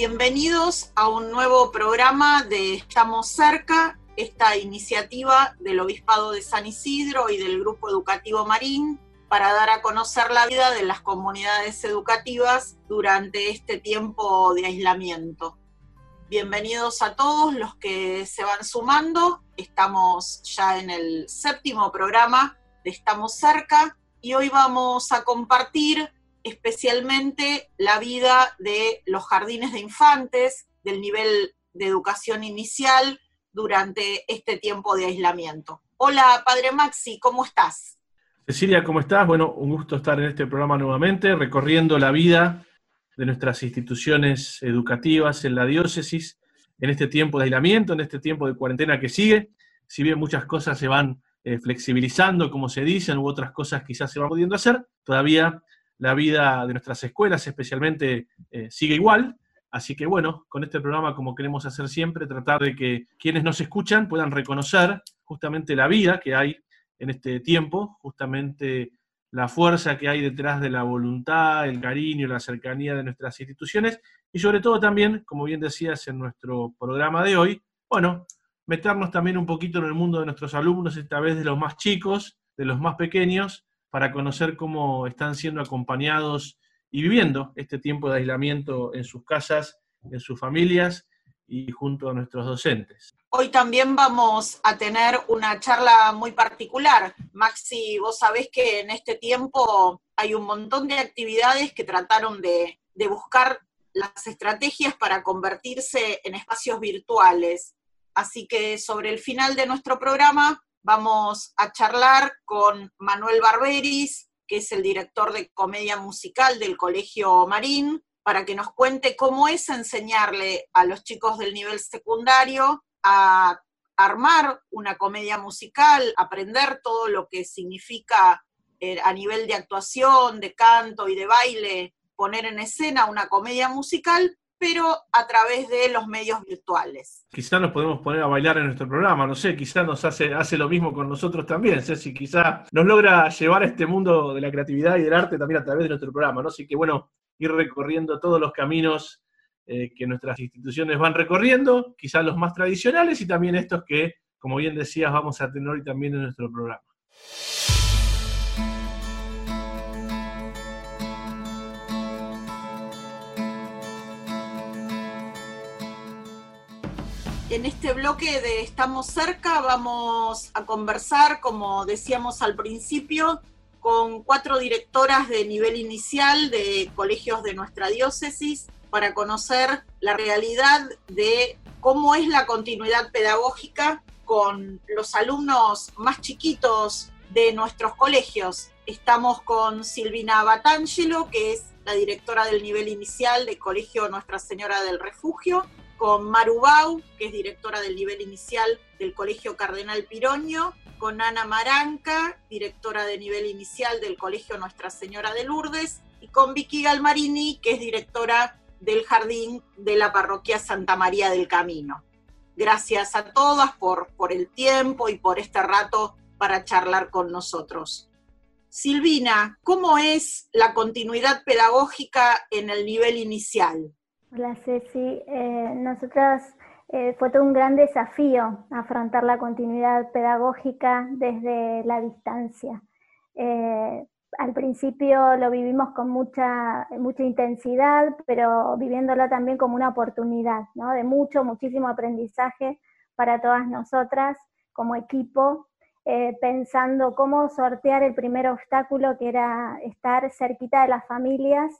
Bienvenidos a un nuevo programa de Estamos cerca, esta iniciativa del Obispado de San Isidro y del Grupo Educativo Marín para dar a conocer la vida de las comunidades educativas durante este tiempo de aislamiento. Bienvenidos a todos los que se van sumando. Estamos ya en el séptimo programa de Estamos cerca y hoy vamos a compartir especialmente la vida de los jardines de infantes, del nivel de educación inicial durante este tiempo de aislamiento. Hola, Padre Maxi, ¿cómo estás? Cecilia, ¿cómo estás? Bueno, un gusto estar en este programa nuevamente, recorriendo la vida de nuestras instituciones educativas en la diócesis, en este tiempo de aislamiento, en este tiempo de cuarentena que sigue. Si bien muchas cosas se van eh, flexibilizando, como se dicen, u otras cosas quizás se van pudiendo hacer, todavía la vida de nuestras escuelas especialmente eh, sigue igual. Así que bueno, con este programa, como queremos hacer siempre, tratar de que quienes nos escuchan puedan reconocer justamente la vida que hay en este tiempo, justamente la fuerza que hay detrás de la voluntad, el cariño, la cercanía de nuestras instituciones y sobre todo también, como bien decías en nuestro programa de hoy, bueno, meternos también un poquito en el mundo de nuestros alumnos, esta vez de los más chicos, de los más pequeños, para conocer cómo están siendo acompañados y viviendo este tiempo de aislamiento en sus casas, en sus familias y junto a nuestros docentes. Hoy también vamos a tener una charla muy particular. Maxi, vos sabés que en este tiempo hay un montón de actividades que trataron de, de buscar las estrategias para convertirse en espacios virtuales. Así que sobre el final de nuestro programa Vamos a charlar con Manuel Barberis, que es el director de comedia musical del Colegio Marín, para que nos cuente cómo es enseñarle a los chicos del nivel secundario a armar una comedia musical, aprender todo lo que significa eh, a nivel de actuación, de canto y de baile, poner en escena una comedia musical, pero a través de los medios virtuales. Quizás nos podemos poner a bailar en nuestro programa, no sé, quizás nos hace, hace lo mismo con nosotros también, si quizás nos logra llevar a este mundo de la creatividad y del arte también a través de nuestro programa, ¿no? Así que bueno, ir recorriendo todos los caminos eh, que nuestras instituciones van recorriendo, quizás los más tradicionales y también estos que, como bien decías, vamos a tener hoy también en nuestro programa. En este bloque de Estamos cerca vamos a conversar, como decíamos al principio, con cuatro directoras de nivel inicial de colegios de nuestra diócesis para conocer la realidad de cómo es la continuidad pedagógica con los alumnos más chiquitos de nuestros colegios. Estamos con Silvina Batangelo, que es la directora del nivel inicial del Colegio Nuestra Señora del Refugio, con Maru Bau, que es directora del nivel inicial del Colegio Cardenal Piroño, con Ana Maranca, directora de nivel inicial del Colegio Nuestra Señora de Lourdes, y con Vicky Galmarini, que es directora del Jardín de la Parroquia Santa María del Camino. Gracias a todas por, por el tiempo y por este rato para charlar con nosotros. Silvina, ¿cómo es la continuidad pedagógica en el nivel inicial? Hola Ceci, eh, nosotras eh, fue todo un gran desafío afrontar la continuidad pedagógica desde la distancia. Eh, al principio lo vivimos con mucha, mucha intensidad, pero viviéndola también como una oportunidad, ¿no? de mucho, muchísimo aprendizaje para todas nosotras como equipo, pensando cómo sortear el primer obstáculo que era estar cerquita de las familias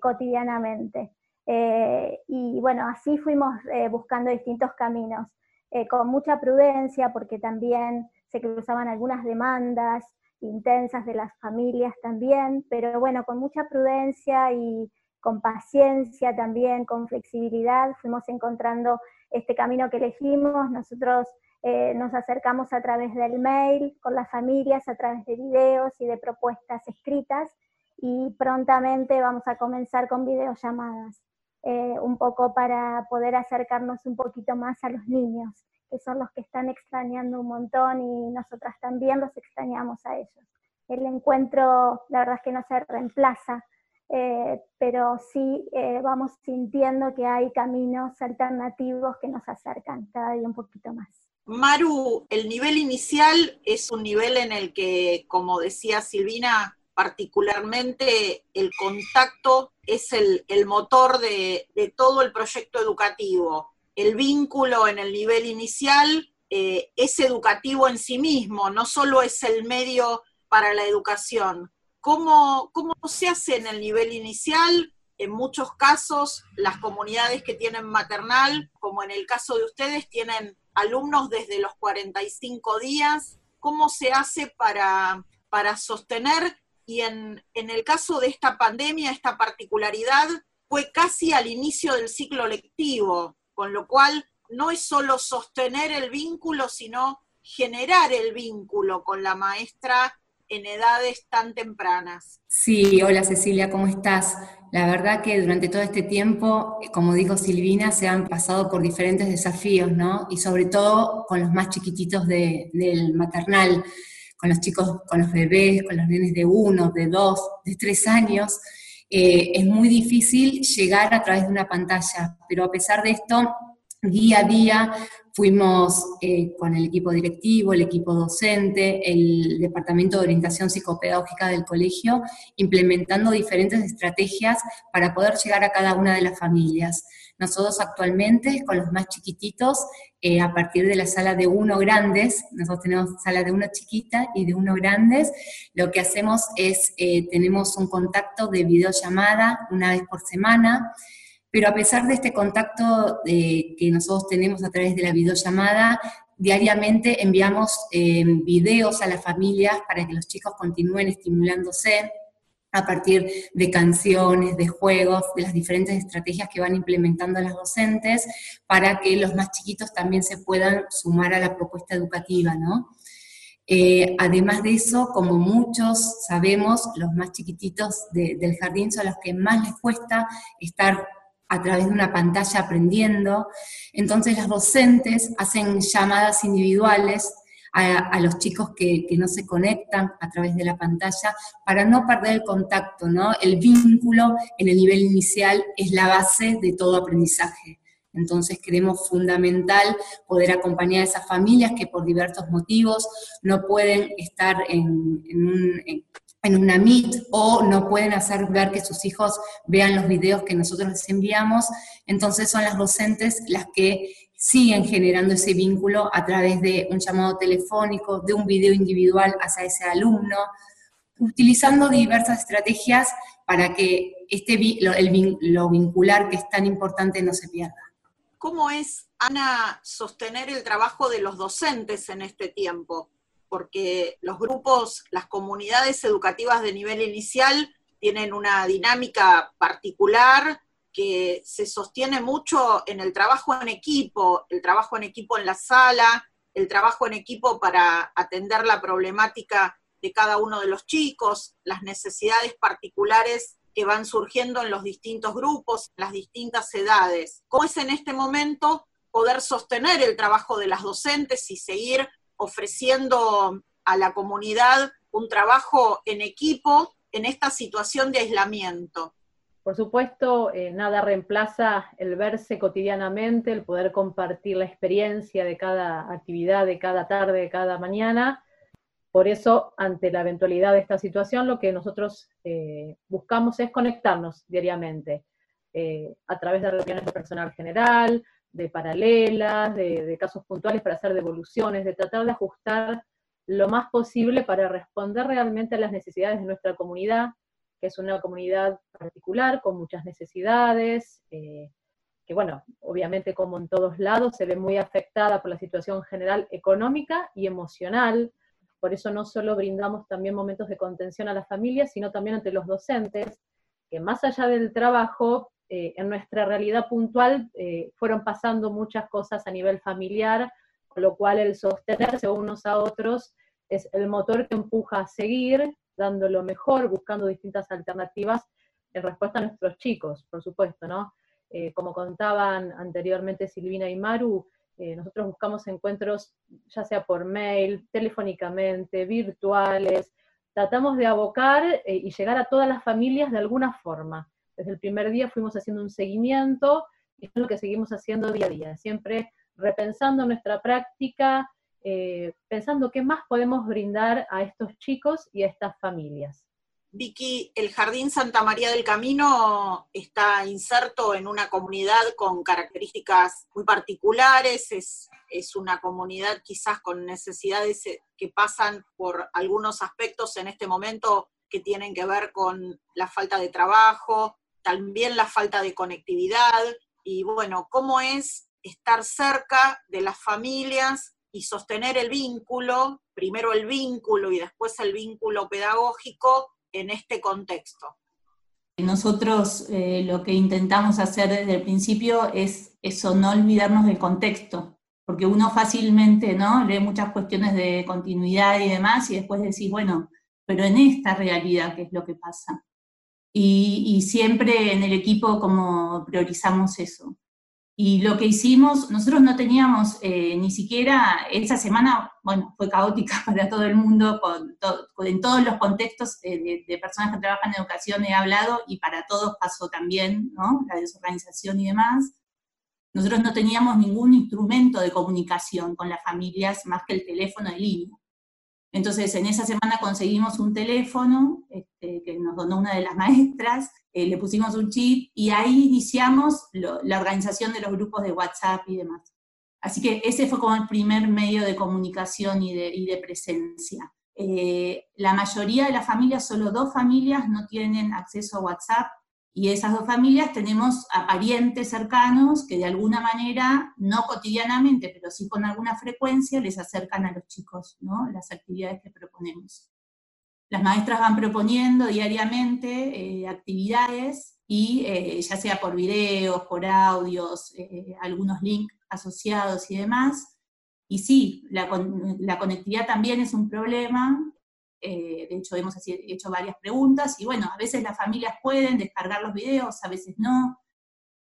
cotidianamente. Eh, y bueno, así fuimos eh, buscando distintos caminos, eh, con mucha prudencia, porque también se cruzaban algunas demandas intensas de las familias también, pero bueno, con mucha prudencia y con paciencia también, con flexibilidad, fuimos encontrando este camino que elegimos. Nosotros nos acercamos a través del mail con las familias, a través de videos y de propuestas escritas, y prontamente vamos a comenzar con videollamadas. Eh, un poco para poder acercarnos un poquito más a los niños, que son los que están extrañando un montón y nosotras también los extrañamos a ellos. El encuentro, la verdad es que no se reemplaza eh, pero sí eh, vamos sintiendo que hay caminos alternativos que nos acercan cada día un poquito más. Maru, el nivel inicial es un nivel en el que, como decía Silvina, particularmente el contacto es el, motor de, todo el proyecto educativo. El vínculo en el nivel inicial eh, es educativo en sí mismo, no solo es el medio para la educación. ¿Cómo, ¿Cómo se hace en el nivel inicial? En muchos casos, las comunidades que tienen maternal, como en el caso de ustedes, tienen alumnos desde los 45 días. ¿Cómo se hace para, para sostener y en, el caso de esta pandemia, esta particularidad fue casi al inicio del ciclo lectivo, con lo cual no es solo sostener el vínculo, sino generar el vínculo con la maestra en edades tan tempranas. Sí, hola Cecilia, ¿cómo estás? La verdad que durante todo este tiempo, como dijo Silvina, se han pasado por diferentes desafíos, ¿no? Y sobre todo con los más chiquititos del maternal con los chicos, con los bebés, con los nenes de uno, de dos, de tres años, eh, es muy difícil llegar a través de una pantalla, pero a pesar de esto, día a día fuimos eh, con el equipo directivo, el equipo docente, el departamento de orientación psicopedagógica del colegio, implementando diferentes estrategias para poder llegar a cada una de las familias. Nosotros actualmente, con los más chiquititos, eh, a partir de la sala de uno grandes, nosotros tenemos sala de uno chiquita y de uno grandes, lo que hacemos es, eh, tenemos un contacto de videollamada una vez por semana, pero a pesar de este contacto eh, que nosotros tenemos a través de la videollamada, diariamente enviamos videos a las familias para que los chicos continúen estimulándose, a partir de canciones, de juegos, de las diferentes estrategias que van implementando las docentes para que los más chiquitos también se puedan sumar a la propuesta educativa, ¿no? Eh, además de eso, como muchos sabemos, los más chiquititos del jardín son los que más les cuesta estar a través de una pantalla aprendiendo. Entonces las docentes hacen llamadas individuales a, los chicos que, no se conectan a través de la pantalla para no perder el contacto, ¿no? El vínculo en el nivel inicial es la base de todo aprendizaje. Entonces creemos fundamental poder acompañar a esas familias que por diversos motivos no pueden estar en, en, una Meet o no pueden hacer ver que sus hijos vean los videos que nosotros les enviamos. Entonces son las docentes las que siguen generando ese vínculo a través de un llamado telefónico, de un video individual hacia ese alumno, utilizando diversas estrategias para que este, lo, lo vincular que es tan importante no se pierda. ¿Cómo es, Ana, sostener el trabajo de los docentes en este tiempo? Porque los grupos, las comunidades educativas de nivel inicial tienen una dinámica particular, que se sostiene mucho en el trabajo en equipo, el trabajo en equipo en la sala, el trabajo en equipo para atender la problemática de cada uno de los chicos, las necesidades particulares que van surgiendo en los distintos grupos, las distintas edades. ¿Cómo es en este momento poder sostener el trabajo de las docentes y seguir ofreciendo a la comunidad un trabajo en equipo en esta situación de aislamiento? Por supuesto, eh, nada reemplaza el verse cotidianamente, el poder compartir la experiencia de cada actividad, de cada tarde, de cada mañana. Por eso, ante la eventualidad de esta situación, lo que nosotros eh, buscamos es conectarnos diariamente eh, a través de reuniones de personal general, de paralelas, de, de casos puntuales para hacer devoluciones, de tratar de ajustar lo más posible para responder realmente a las necesidades de nuestra comunidad, que es una comunidad particular con muchas necesidades, eh, que bueno, obviamente como en todos lados se ve muy afectada por la situación general económica y emocional, por eso no solo brindamos también momentos de contención a las familias, sino también ante los docentes, que más allá del trabajo, eh, en nuestra realidad puntual eh, fueron pasando muchas cosas a nivel familiar, con lo cual el sostenerse unos a otros es el motor que empuja a seguir dando lo mejor, buscando distintas alternativas en respuesta a nuestros chicos, por supuesto, ¿no? Eh, como contaban anteriormente Silvina y Maru, eh, nosotros buscamos encuentros ya sea por mail, telefónicamente, virtuales, tratamos de abocar eh, y llegar a todas las familias de alguna forma. Desde el primer día fuimos haciendo un seguimiento y es lo que seguimos haciendo día a día, siempre repensando nuestra práctica, eh, pensando qué más podemos brindar a estos chicos y a estas familias. Vicky, el Jardín Santa María del Camino está inserto en una comunidad con características muy particulares, es, es, una comunidad quizás con necesidades eh, que pasan por algunos aspectos en este momento que tienen que ver con la falta de trabajo, también la falta de conectividad, y bueno, cómo es estar cerca de las familias y sostener el vínculo, primero el vínculo y después el vínculo pedagógico en este contexto? Nosotros eh, lo que intentamos hacer desde el principio es eso, no olvidarnos del contexto, porque uno fácilmente ¿no? lee muchas cuestiones de continuidad y demás y después decís, bueno, pero en esta realidad, ¿qué es lo que pasa? Y, y siempre en el equipo como priorizamos eso. Y lo que hicimos, nosotros no teníamos eh, ni siquiera, esa semana, bueno, fue caótica para todo el mundo, con en todos los contextos eh, de, personas que trabajan en educación he hablado y para todos pasó también, ¿no? La desorganización y demás. Nosotros no teníamos ningún instrumento de comunicación con las familias más que el teléfono de línea. Entonces, en esa semana conseguimos un teléfono este, que nos donó una de las maestras, eh, le pusimos un chip y ahí iniciamos la organización de los grupos de WhatsApp y demás. Así que ese fue como el primer medio de comunicación y de, presencia. Eh, la mayoría de las familias, solo dos familias no tienen acceso a WhatsApp y esas dos familias tenemos a parientes cercanos que de alguna manera, no cotidianamente, pero sí con alguna frecuencia, les acercan a los chicos ¿no? las actividades que proponemos. Las maestras van proponiendo diariamente eh, actividades y eh, ya sea por videos, por audios, eh, algunos links asociados y demás. Y sí, la, la conectividad también es un problema, eh, de hecho hemos hecho varias preguntas, y bueno, a veces las familias pueden descargar los videos, a veces no.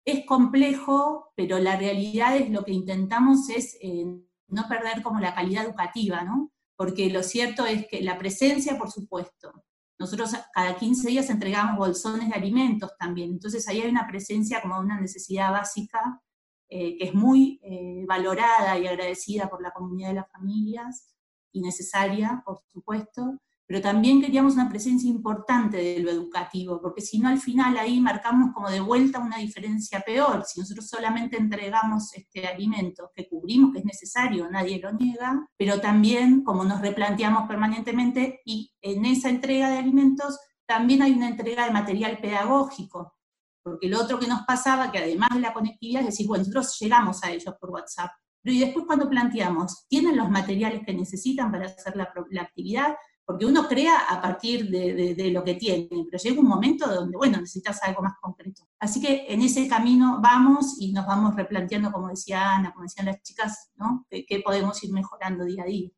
Es complejo, pero la realidad es lo que intentamos es eh, no perder como la calidad educativa, ¿no? Porque lo cierto es que la presencia, por supuesto, nosotros cada 15 días entregamos bolsones de alimentos también, entonces ahí hay una presencia como una necesidad básica eh, que es muy valorada y agradecida por la comunidad de las familias y necesaria, por supuesto, pero también queríamos una presencia importante de lo educativo, porque si no al final ahí marcamos como de vuelta una diferencia peor. Si nosotros solamente entregamos este alimento que cubrimos, que es necesario, nadie lo niega, pero también como nos replanteamos permanentemente y en esa entrega de alimentos también hay una entrega de material pedagógico, porque lo otro que nos pasaba, que además de la conectividad, es decir, bueno, nosotros llegamos a ellos por WhatsApp, pero y después cuando planteamos, ¿tienen los materiales que necesitan para hacer la, la actividad? Porque uno crea a partir de, lo que tiene, pero llega un momento donde, bueno, necesitas algo más concreto. Así que en ese camino vamos y nos vamos replanteando, como decía Ana, como decían las chicas, ¿no? ¿Qué podemos ir mejorando día a día?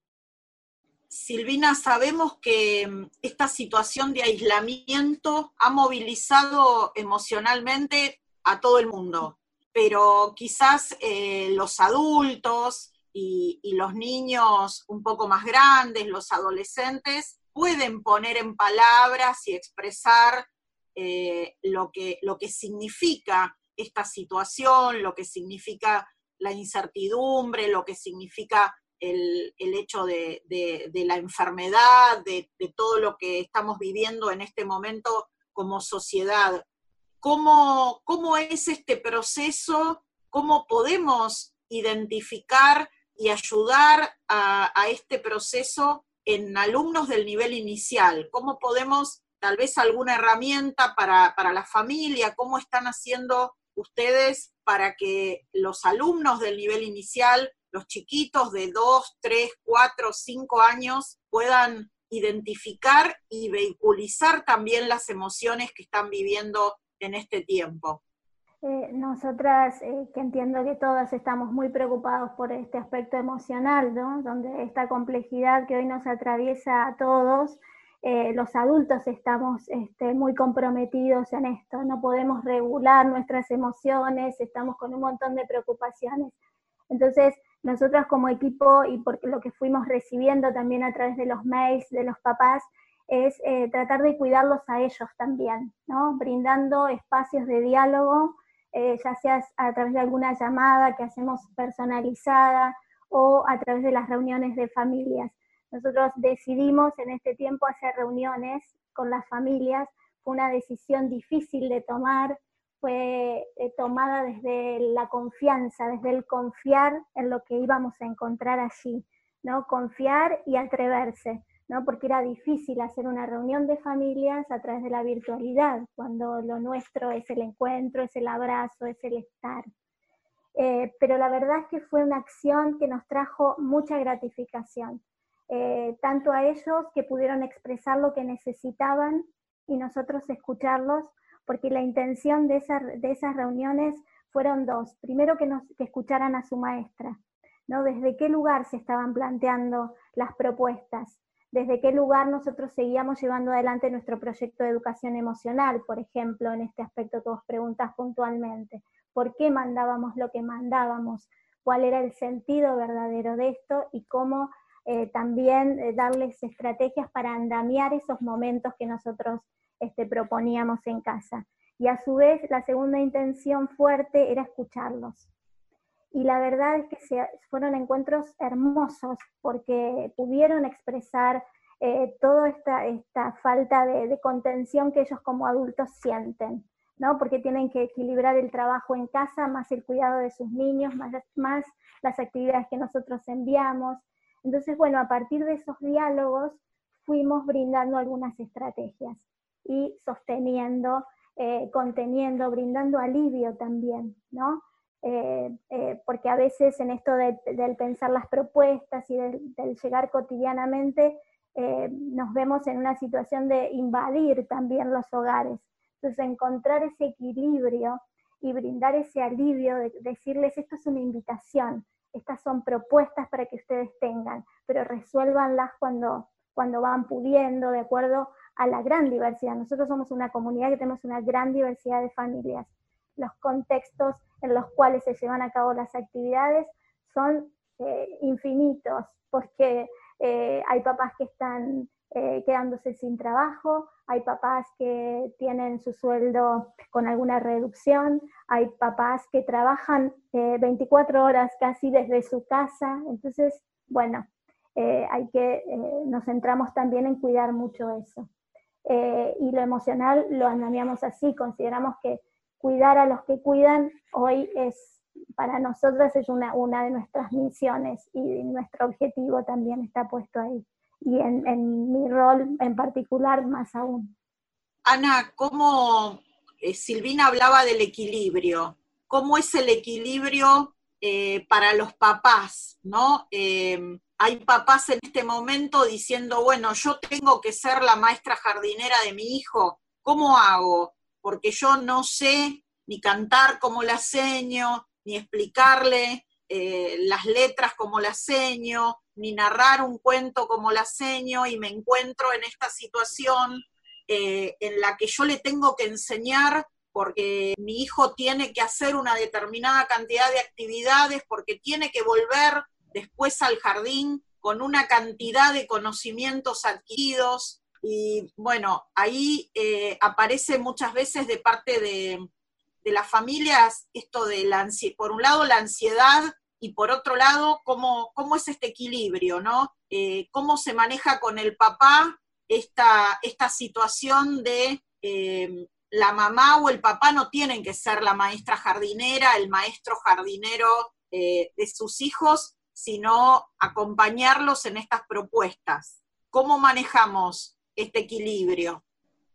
Silvina, sabemos que mm, esta situación de aislamiento ha movilizado emocionalmente a todo el mundo, pero quizás eh, los adultos, y, los niños un poco más grandes, los adolescentes, pueden poner en palabras y expresar eh, lo, que, lo que significa esta situación, lo que significa la incertidumbre, lo que significa el, hecho de, la enfermedad, de, todo lo que estamos viviendo en este momento como sociedad. ¿Cómo, cómo es este proceso? ¿Cómo podemos identificar y ayudar a, este proceso en alumnos del nivel inicial? ¿Cómo podemos, tal vez alguna herramienta para, la familia? ¿Cómo están haciendo ustedes para que los alumnos del nivel inicial, los chiquitos de 2, 3, 4, 5 años, puedan identificar y vehiculizar también las emociones que están viviendo en este tiempo? Eh, nosotras, eh, que entiendo que todas estamos muy preocupados por este aspecto emocional, ¿no? donde esta complejidad que hoy nos atraviesa a todos, eh, los adultos estamos este, muy comprometidos en esto, no podemos regular nuestras emociones, estamos con un montón de preocupaciones. Entonces, nosotras como equipo y por lo que fuimos recibiendo también a través de los mails de los papás, es eh, tratar de cuidarlos a ellos también, ¿no? brindando espacios de diálogo, eh, ya sea a través de alguna llamada que hacemos personalizada o a través de las reuniones de familias. Nosotros decidimos en este tiempo hacer reuniones con las familias, fue una decisión difícil de tomar, fue eh, tomada desde la confianza, desde el confiar en lo que íbamos a encontrar allí, ¿no? Confiar y atreverse. Porque era difícil hacer una reunión de familias a través de la virtualidad, cuando lo nuestro es el encuentro, es el abrazo, es el estar. Eh, pero la verdad es que fue una acción que nos trajo mucha gratificación, eh, tanto a ellos que pudieron expresar lo que necesitaban y nosotros escucharlos, porque la intención de, esas reuniones fueron dos. Primero que, nos, que escucharan a su maestra, ¿no? Desde qué lugar se estaban planteando las propuestas, desde qué lugar nosotros seguíamos llevando adelante nuestro proyecto de educación emocional, por ejemplo, en este aspecto todos preguntas puntualmente. ¿Por qué mandábamos lo que mandábamos? ¿Cuál era el sentido verdadero de esto? Y cómo eh, también eh, darles estrategias para andamiar esos momentos que nosotros este, proponíamos en casa. Y a su vez, la segunda intención fuerte era escucharlos. Y la verdad es que se, fueron encuentros hermosos porque pudieron expresar eh, toda esta, esta falta de, contención que ellos como adultos sienten, ¿no? Porque tienen que equilibrar el trabajo en casa, más el cuidado de sus niños, más, más las actividades que nosotros enviamos. Entonces, bueno, a partir de esos diálogos fuimos brindando algunas estrategias y sosteniendo, eh, conteniendo, brindando alivio también, ¿no? Eh, eh, porque a veces en esto del pensar las propuestas y del, llegar cotidianamente, eh, nos vemos en una situación de invadir también los hogares. Entonces, encontrar ese equilibrio y brindar ese alivio, de decirles, esto es una invitación, estas son propuestas para que ustedes tengan, pero resuélvanlas cuando, cuando van pudiendo, de acuerdo a la gran diversidad. Nosotros somos una comunidad que tenemos una gran diversidad de familias los contextos en los cuales se llevan a cabo las actividades son eh, infinitos, porque eh, hay papás que están eh, quedándose sin trabajo, hay papás que tienen su sueldo con alguna reducción, hay papás que trabajan 24 horas casi desde su casa, entonces, bueno, hay que, nos centramos también en cuidar mucho eso. y lo emocional lo andamiamos así, consideramos que cuidar a los que cuidan hoy es, para nosotros es una, de nuestras misiones y nuestro objetivo también está puesto ahí. Y en, mi rol en particular más aún. Ana, ¿cómo eh, Silvina hablaba del equilibrio? ¿Cómo es el equilibrio eh, para los papás? ¿no? Eh, hay papás en este momento diciendo, bueno, yo tengo que ser la maestra jardinera de mi hijo, ¿cómo hago? Porque yo no sé ni cantar como la seño, ni explicarle eh, las letras como la seño, ni narrar un cuento como la seño, y me encuentro en esta situación eh, en la que yo le tengo que enseñar porque mi hijo tiene que hacer una determinada cantidad de actividades, porque tiene que volver después al jardín con una cantidad de conocimientos adquiridos, y bueno, ahí eh, aparece muchas veces de parte de, las familias esto de la por un lado la ansiedad y por otro lado cómo, cómo es este equilibrio, ¿no? Eh, cómo se maneja con el papá esta, esta situación de eh, la mamá o el papá no tienen que ser la maestra jardinera, el maestro jardinero de sus hijos, sino acompañarlos en estas propuestas. ¿Cómo manejamos este equilibrio?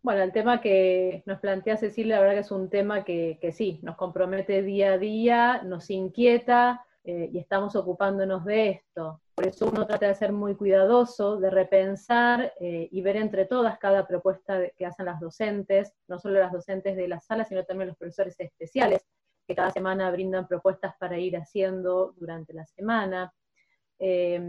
Bueno, el tema que nos plantea Cecilia, la verdad que es un tema que, sí, nos compromete día a día, nos inquieta eh, y estamos ocupándonos de esto. Por eso uno trata de ser muy cuidadoso, de repensar eh, y ver entre todas cada propuesta que hacen las docentes, no solo las docentes de la sala, sino también los profesores especiales, que cada semana brindan propuestas para ir haciendo durante la semana. Eh,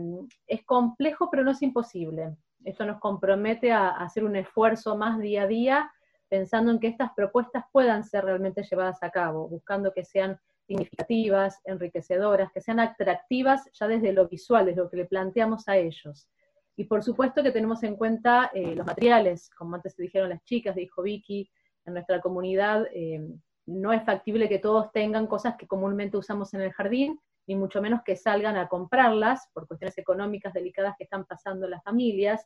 es complejo, pero no es imposible. Esto nos compromete a, hacer un esfuerzo más día a día, pensando en que estas propuestas puedan ser realmente llevadas a cabo, buscando que sean significativas, enriquecedoras, que sean atractivas ya desde lo visual, desde lo que le planteamos a ellos. Y por supuesto que tenemos en cuenta eh, los materiales, como antes se dijeron las chicas, dijo Vicky, en nuestra comunidad eh, no es factible que todos tengan cosas que comúnmente usamos en el jardín, ni mucho menos que salgan a comprarlas por cuestiones económicas delicadas que están pasando las familias.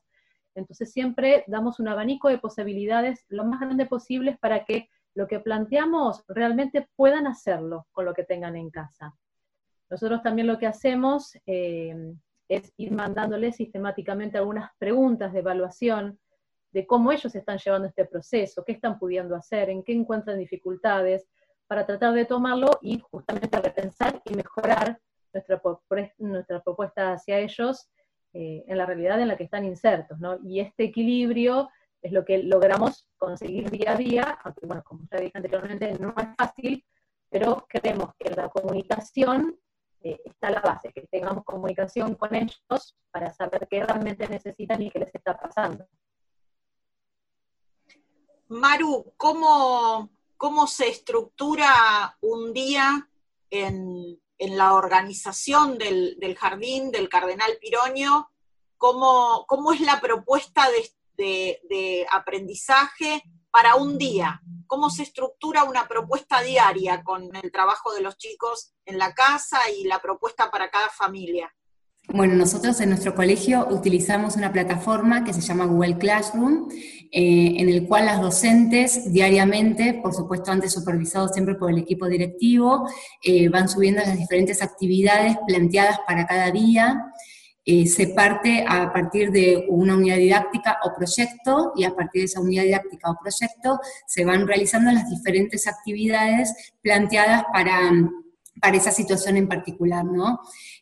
Entonces siempre damos un abanico de posibilidades lo más grande posible para que lo que planteamos realmente puedan hacerlo con lo que tengan en casa. Nosotros también lo que hacemos eh, es ir mandándoles sistemáticamente algunas preguntas de evaluación de cómo ellos están llevando este proceso, qué están pudiendo hacer, en qué encuentran dificultades, para tratar de tomarlo y justamente repensar y mejorar nuestra, nuestra propuesta hacia ellos eh, en la realidad en la que están insertos. ¿no? Y este equilibrio es lo que logramos conseguir día a día, aunque bueno, como ya dije anteriormente, no es fácil, pero creemos que la comunicación eh, está la base, que tengamos comunicación con ellos para saber qué realmente necesitan y qué les está pasando. Maru, ¿cómo, cómo se estructura un día en, la organización del, jardín del Cardenal Piroño? ¿Cómo, cómo es la propuesta de aprendizaje para un día? cómo se estructura una propuesta diaria con el trabajo de los chicos en la casa y la propuesta para cada familia. Bueno, nosotros en nuestro colegio utilizamos una plataforma que se llama Google Classroom, eh, en el cual las docentes diariamente, por supuesto antes supervisados siempre por el equipo directivo, eh, van subiendo las diferentes actividades planteadas para cada día. Eh, se parte a partir de una unidad didáctica o proyecto y a partir de esa unidad didáctica o proyecto se van realizando las diferentes actividades planteadas para, para esa situación en particular, ¿no?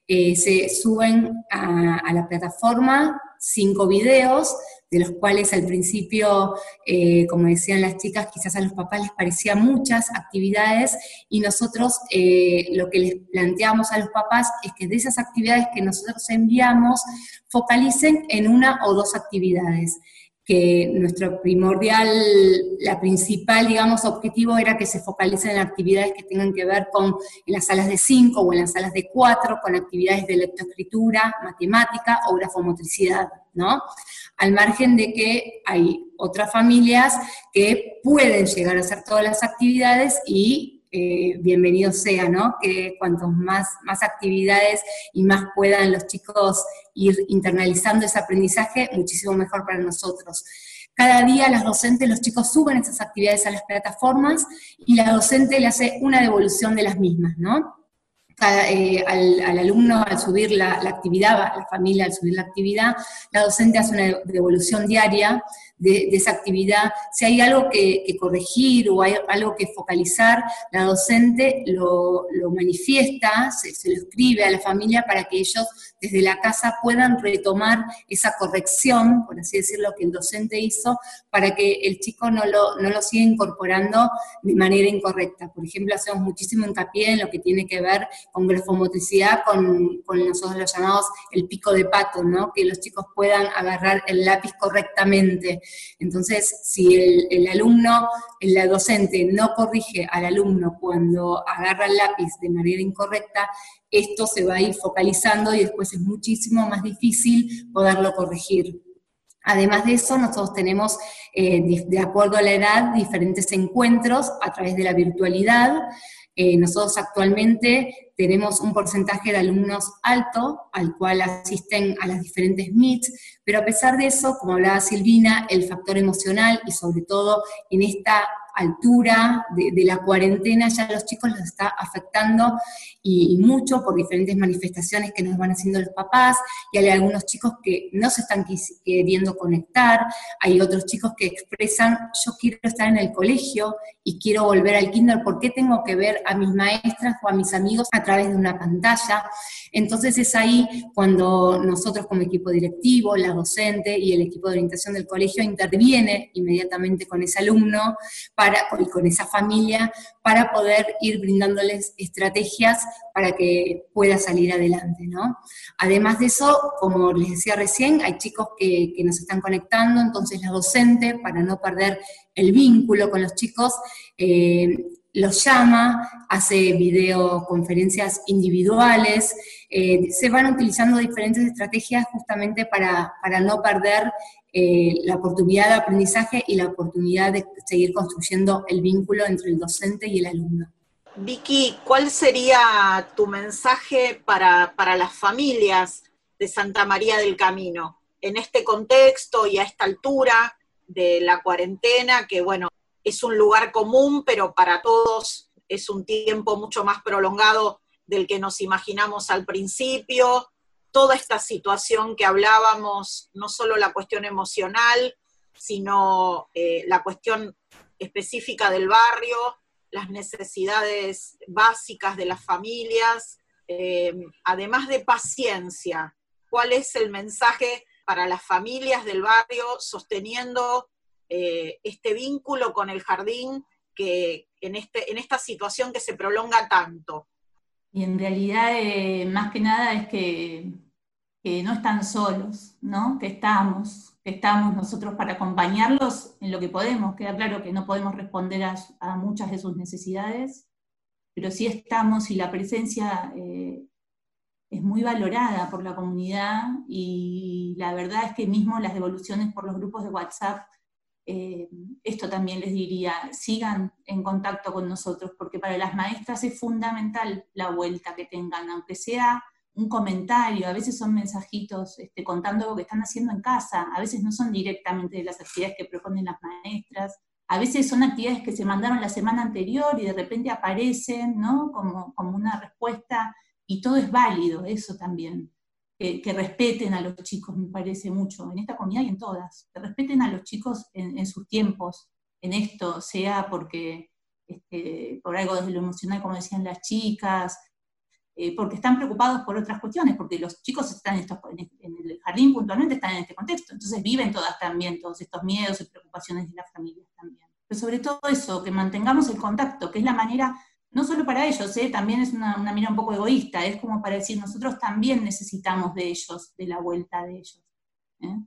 Se suben a, la plataforma cinco videos, de los cuales al principio, eh, como decían las chicas, quizás a los papás les parecían muchas actividades y nosotros eh, lo que les planteamos a los papás es que de esas actividades que nosotros enviamos, focalicen en una o dos actividades que nuestro primordial, la principal, digamos, objetivo era que se focalicen en actividades que tengan que ver con las salas de 5 o en las salas de 4, con actividades de lectoescritura, matemática o grafomotricidad, ¿no? Al margen de que hay otras familias que pueden llegar a hacer todas las actividades y eh, bienvenido sea, ¿no? Que cuantos más, más actividades y más puedan los chicos ir internalizando ese aprendizaje, muchísimo mejor para nosotros. Cada día las docentes, los chicos suben esas actividades a las plataformas y la docente le hace una devolución de las mismas, ¿no? Eh, al, alumno al subir la, la, actividad, la familia al subir la actividad, la docente hace una devolución diaria de, esa actividad. Si hay algo que, corregir o hay algo que focalizar, la docente lo, manifiesta, se, lo escribe a la familia para que ellos desde la casa puedan retomar esa corrección, por así decirlo, que el docente hizo, para que el chico no lo, no lo siga incorporando de manera incorrecta. Por ejemplo, hacemos muchísimo hincapié en lo que tiene que ver con grafomotricidad, con, con nosotros lo llamamos el pico de pato, ¿no? que los chicos puedan agarrar el lápiz correctamente. Entonces, si el, alumno, el docente no corrige al alumno cuando agarra el lápiz de manera incorrecta, esto se va a ir focalizando y después es muchísimo más difícil poderlo corregir. Además de eso, nosotros tenemos, eh, de acuerdo a la edad, diferentes encuentros a través de la virtualidad. Eh, nosotros actualmente tenemos un porcentaje de alumnos alto, al cual asisten a las diferentes MITs, pero a pesar de eso, como hablaba Silvina, el factor emocional y sobre todo en esta altura de, la cuarentena ya los chicos los está afectando y, mucho por diferentes manifestaciones que nos van haciendo los papás, y hay algunos chicos que no se están queriendo conectar, hay otros chicos que expresan, yo quiero estar en el colegio y quiero volver al kinder, ¿por qué tengo que ver a mis maestras o a mis amigos a través de una pantalla? Entonces es ahí cuando nosotros como equipo directivo, la docente y el equipo de orientación del colegio interviene inmediatamente con ese alumno para, y con esa familia para poder ir brindándoles estrategias para que pueda salir adelante, ¿no? Además de eso, como les decía recién, hay chicos que, nos están conectando, entonces la docente, para no perder el vínculo con los chicos, eh, los llama, hace videoconferencias individuales, eh, se van utilizando diferentes estrategias justamente para, no perder eh, la oportunidad de aprendizaje y la oportunidad de seguir construyendo el vínculo entre el docente y el alumno. Vicky, ¿cuál sería tu mensaje para, para las familias de Santa María del Camino en este contexto y a esta altura de la cuarentena, que bueno, es un lugar común, pero para todos es un tiempo mucho más prolongado del que nos imaginamos al principio. Toda esta situación que hablábamos, no solo la cuestión emocional, sino eh, la cuestión específica del barrio, las necesidades básicas de las familias, eh, además de paciencia. ¿Cuál es el mensaje para las familias del barrio sosteniendo eh, este vínculo con el jardín que en, este, en esta situación que se prolonga tanto. Y en realidad, eh, más que nada, es que, no están solos, ¿no? que estamos, que estamos nosotros para acompañarlos en lo que podemos. Queda claro que no podemos responder a, muchas de sus necesidades, pero sí estamos y la presencia eh, es muy valorada por la comunidad y la verdad es que mismo las devoluciones por los grupos de WhatsApp eh, esto también les diría, sigan en contacto con nosotros, porque para las maestras es fundamental la vuelta que tengan, aunque sea un comentario, a veces son mensajitos este, contando lo que están haciendo en casa, a veces no son directamente de las actividades que proponen las maestras, a veces son actividades que se mandaron la semana anterior y de repente aparecen, ¿no? Como, como una respuesta, y todo es válido, eso también que, respeten a los chicos, me parece mucho, en esta comunidad y en todas, que respeten a los chicos en, sus tiempos, en esto, sea porque este, por algo desde lo emocional, como decían las chicas, eh, porque están preocupados por otras cuestiones, porque los chicos están en, en, el jardín puntualmente, están en este contexto, entonces viven todas también todos estos miedos y preocupaciones de las familias también. Pero sobre todo eso, que mantengamos el contacto, que es la manera no solo para ellos, ¿eh? también es una, una, mirada un poco egoísta, es como para decir, nosotros también necesitamos de ellos, de la vuelta de ellos. ¿eh?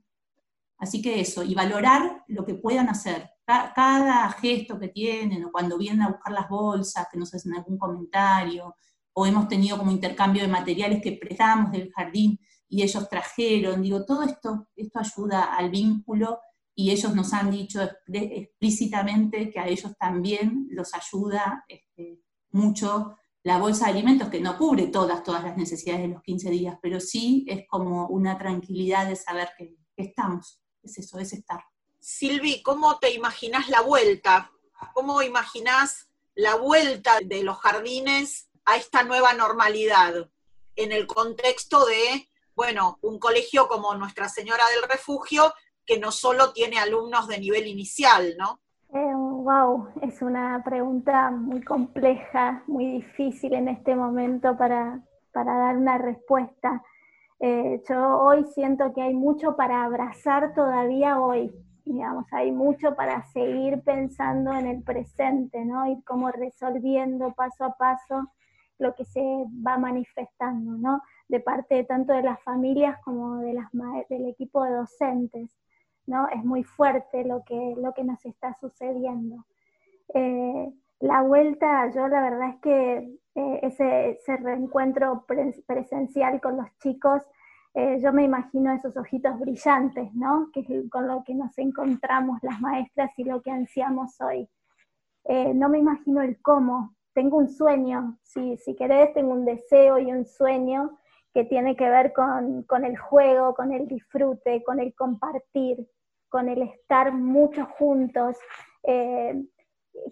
Así que eso, y valorar lo que puedan hacer. Cada, gesto que tienen, o cuando vienen a buscar las bolsas, que nos hacen algún comentario, o hemos tenido como intercambio de materiales que prestamos del jardín y ellos trajeron, digo, todo esto, esto ayuda al vínculo y ellos nos han dicho explícitamente que a ellos también los ayuda este, mucho la bolsa de alimentos, que no cubre todas, todas las necesidades de los 15 días, pero sí es como una tranquilidad de saber que, estamos, es eso, es estar. Silvi, ¿cómo te imaginas la vuelta? ¿Cómo imaginas la vuelta de los jardines a esta nueva normalidad en el contexto de, bueno, un colegio como Nuestra Señora del Refugio, que no solo tiene alumnos de nivel inicial, ¿no? Wow, es una pregunta muy compleja, muy difícil en este momento para, dar una respuesta. Eh, yo hoy siento que hay mucho para abrazar todavía hoy, digamos, hay mucho para seguir pensando en el presente, ¿no? Y cómo resolviendo paso a paso lo que se va manifestando, ¿no? De parte tanto de las familias como de las del equipo de docentes. ¿No? Es muy fuerte lo que, lo que nos está sucediendo. Eh, la vuelta, yo la verdad es que eh, ese, reencuentro presencial con los chicos, eh, yo me imagino esos ojitos brillantes, ¿no? Que es con lo que nos encontramos las maestras y lo que ansiamos hoy. no me imagino el cómo. Tengo un sueño, si, si querés, tengo un deseo y un sueño que tiene que ver con, con el juego, con el disfrute, con el compartir, con el estar mucho juntos, eh,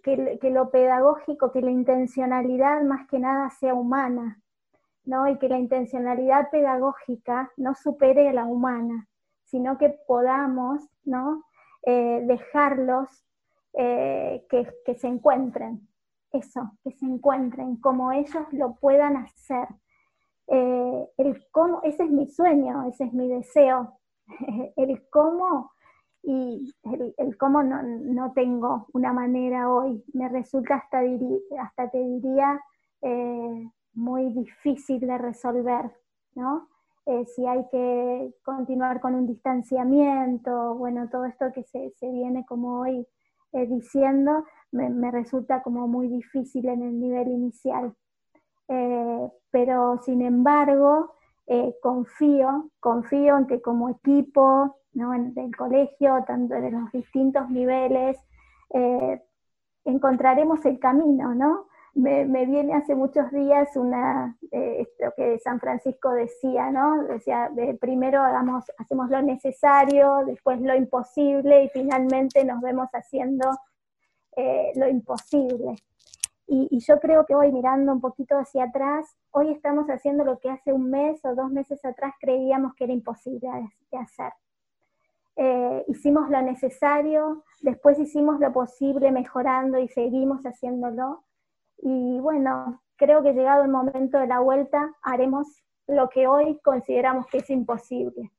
que, que, lo pedagógico, que la intencionalidad más que nada sea humana, ¿no? y que la intencionalidad pedagógica no supere a la humana, sino que podamos ¿no? Eh, dejarlos eh, que, que se encuentren, eso, que se encuentren como ellos lo puedan hacer. El cómo, ese es mi sueño, ese es mi deseo. El cómo y el, cómo no, tengo una manera hoy. Me resulta hasta, hasta te diría eh, muy difícil de resolver, ¿no? Eh, si hay que continuar con un distanciamiento, bueno, todo esto que se, viene como hoy eh, diciendo, me, resulta como muy difícil en el nivel inicial. Eh, pero sin embargo, eh, confío, confío en que como equipo, en el colegio, tanto en los distintos niveles, eh, encontraremos el camino, ¿no? Me, viene hace muchos días una, esto que San Francisco decía, ¿no? Decía, primero hagamos, hacemos lo necesario, después lo imposible y finalmente nos vemos haciendo lo imposible. Y, yo creo que hoy, mirando un poquito hacia atrás, hoy estamos haciendo lo que hace un mes o dos meses atrás creíamos que era imposible de, hacer. Eh, hicimos lo necesario, después hicimos lo posible mejorando y seguimos haciéndolo. Y bueno, creo que llegado el momento de la vuelta, haremos lo que hoy consideramos que es imposible.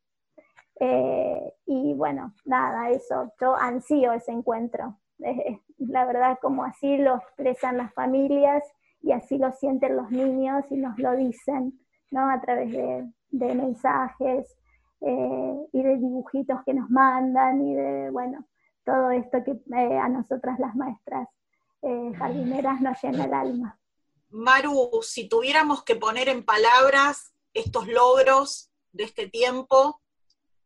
Eh, y bueno, nada, eso, yo ansío ese encuentro. la verdad como así lo expresan las familias y así lo sienten los niños y nos lo dicen, ¿no? A través de, mensajes eh, y de dibujitos que nos mandan y de, bueno, todo esto que eh, a nosotras las maestras eh, jardineras nos llena el alma. Maru, si tuviéramos que poner en palabras estos logros de este tiempo,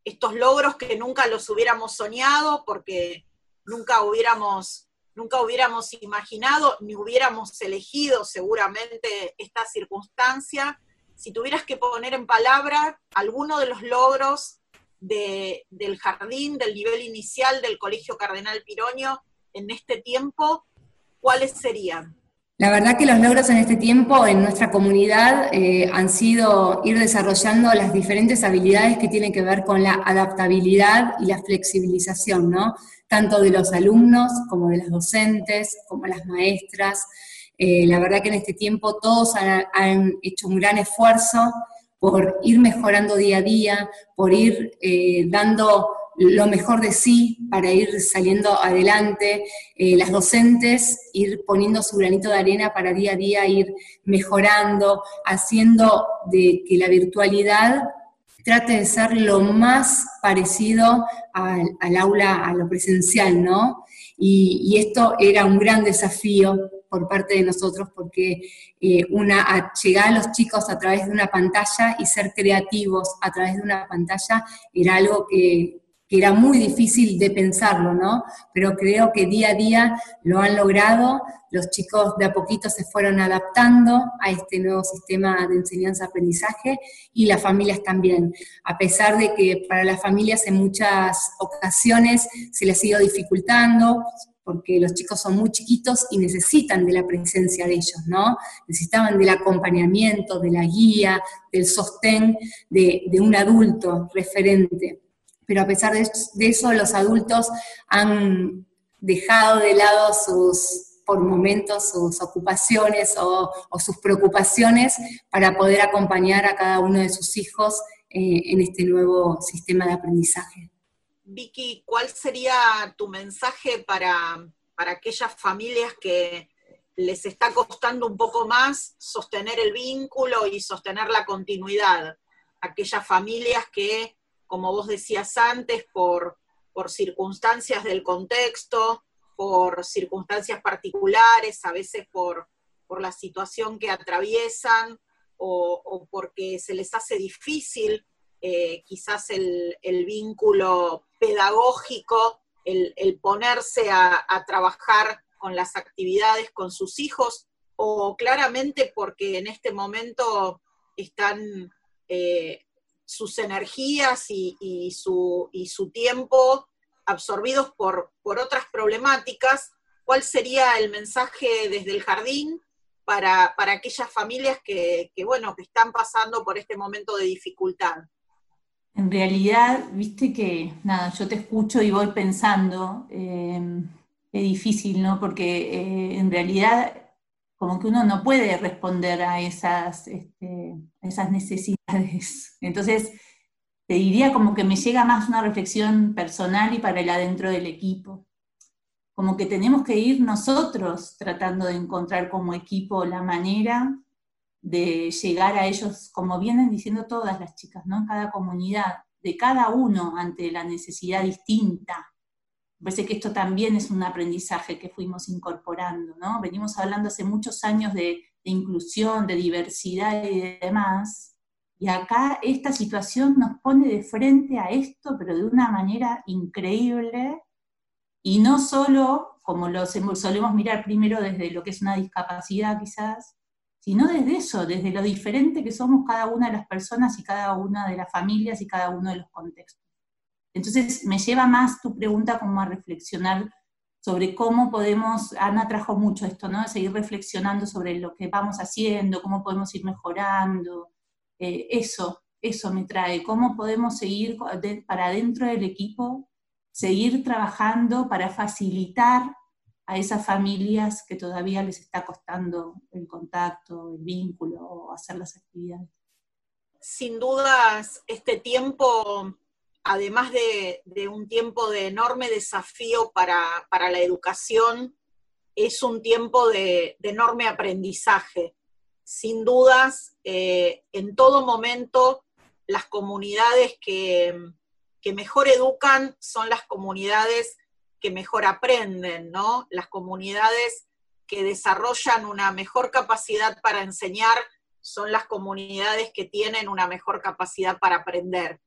estos logros que nunca los hubiéramos soñado porque nunca hubiéramos, nunca hubiéramos imaginado ni hubiéramos elegido seguramente esta circunstancia. Si tuvieras que poner en palabra alguno de los logros del jardín, del nivel inicial del Colegio Cardenal Piroño en este tiempo, ¿cuáles serían? La verdad que los logros en este tiempo en nuestra comunidad eh, han sido ir desarrollando las diferentes habilidades que tienen que ver con la adaptabilidad y la flexibilización, ¿no? tanto de los alumnos como de las docentes, como las maestras. Eh, la verdad que en este tiempo todos han, hecho un gran esfuerzo por ir mejorando día a día, por ir eh, dando lo mejor de sí para ir saliendo adelante, eh, las docentes ir poniendo su granito de arena para día a día ir mejorando, haciendo de que la virtualidad trate de ser lo más parecido al, aula, a lo presencial, ¿no? Y, esto era un gran desafío por parte de nosotros porque eh, una, llegar a los chicos a través de una pantalla y ser creativos a través de una pantalla era algo que, que era muy difícil de pensarlo, ¿no? Pero creo que día a día lo han logrado, los chicos de a poquito se fueron adaptando a este nuevo sistema de enseñanza-aprendizaje y las familias también, a pesar de que para las familias en muchas ocasiones se les ha ido dificultando, porque los chicos son muy chiquitos y necesitan de la presencia de ellos, ¿no? Necesitaban del acompañamiento, de la guía, del sostén de, de un adulto referente pero a pesar de, eso los adultos han dejado de lado sus, por momentos, sus ocupaciones o, sus preocupaciones para poder acompañar a cada uno de sus hijos eh, en este nuevo sistema de aprendizaje. Vicky, ¿cuál sería tu mensaje para, para aquellas familias que les está costando un poco más sostener el vínculo y sostener la continuidad? Aquellas familias que como vos decías antes, por, por circunstancias del contexto, por circunstancias particulares, a veces por, por la situación que atraviesan o, porque se les hace difícil eh, quizás el, vínculo pedagógico, el, ponerse a, trabajar con las actividades con sus hijos, o claramente porque en este momento están eh, sus energías y, su, su, tiempo absorbidos por, por, otras problemáticas, ¿cuál sería el mensaje desde el jardín para, aquellas familias que, bueno, que están pasando por este momento de dificultad? En realidad, viste que, nada, yo te escucho y voy pensando, eh, es difícil, ¿no? Porque eh, en realidad como que uno no puede responder a esas, este, esas necesidades. Entonces, te diría como que me llega más una reflexión personal y para el adentro del equipo. Como que tenemos que ir nosotros tratando de encontrar como equipo la manera de llegar a ellos, como vienen diciendo todas las chicas, ¿no? En cada comunidad, de cada uno ante la necesidad distinta Me parece que esto también es un aprendizaje que fuimos incorporando, ¿no? Venimos hablando hace muchos años de, inclusión, de diversidad y demás, y acá esta situación nos pone de frente a esto, pero de una manera increíble, y no solo como lo solemos mirar primero desde lo que es una discapacidad quizás, sino desde eso, desde lo diferente que somos cada una de las personas y cada una de las familias y cada uno de los contextos. Entonces me lleva más tu pregunta como a reflexionar sobre cómo podemos, Ana trajo mucho esto, ¿no? Seguir reflexionando sobre lo que vamos haciendo, cómo podemos ir mejorando. Eh, eso, eso me trae, cómo podemos seguir para dentro del equipo, seguir trabajando para facilitar a esas familias que todavía les está costando el contacto, el vínculo o hacer las actividades. Sin dudas, este tiempo además de, un tiempo de enorme desafío para, la educación, es un tiempo de, enorme aprendizaje. Sin dudas, eh, en todo momento, las comunidades que, mejor educan son las comunidades que mejor aprenden, ¿no? Las comunidades que desarrollan una mejor capacidad para enseñar son las comunidades que tienen una mejor capacidad para aprender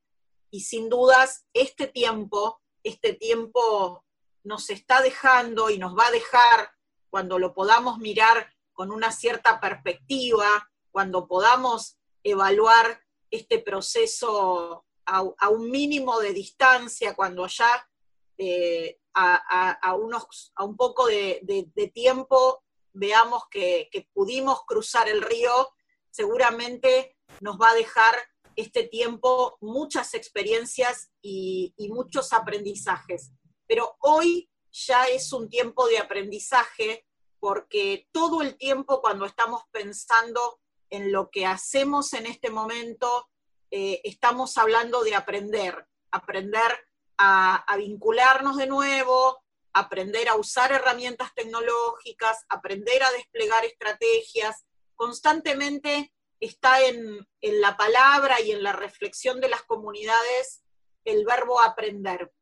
y sin dudas este tiempo, este tiempo nos está dejando y nos va a dejar cuando lo podamos mirar con una cierta perspectiva, cuando podamos evaluar este proceso a, un mínimo de distancia, cuando ya eh, a, unos, a un poco de, tiempo veamos que, que pudimos cruzar el río, seguramente nos va a dejar este tiempo muchas experiencias y, muchos aprendizajes. Pero hoy ya es un tiempo de aprendizaje porque todo el tiempo cuando estamos pensando en lo que hacemos en este momento, eh, estamos hablando de aprender, aprender a, vincularnos de nuevo, aprender a usar herramientas tecnológicas, aprender a desplegar estrategias, constantemente está en, la palabra y en la reflexión de las comunidades el verbo aprender.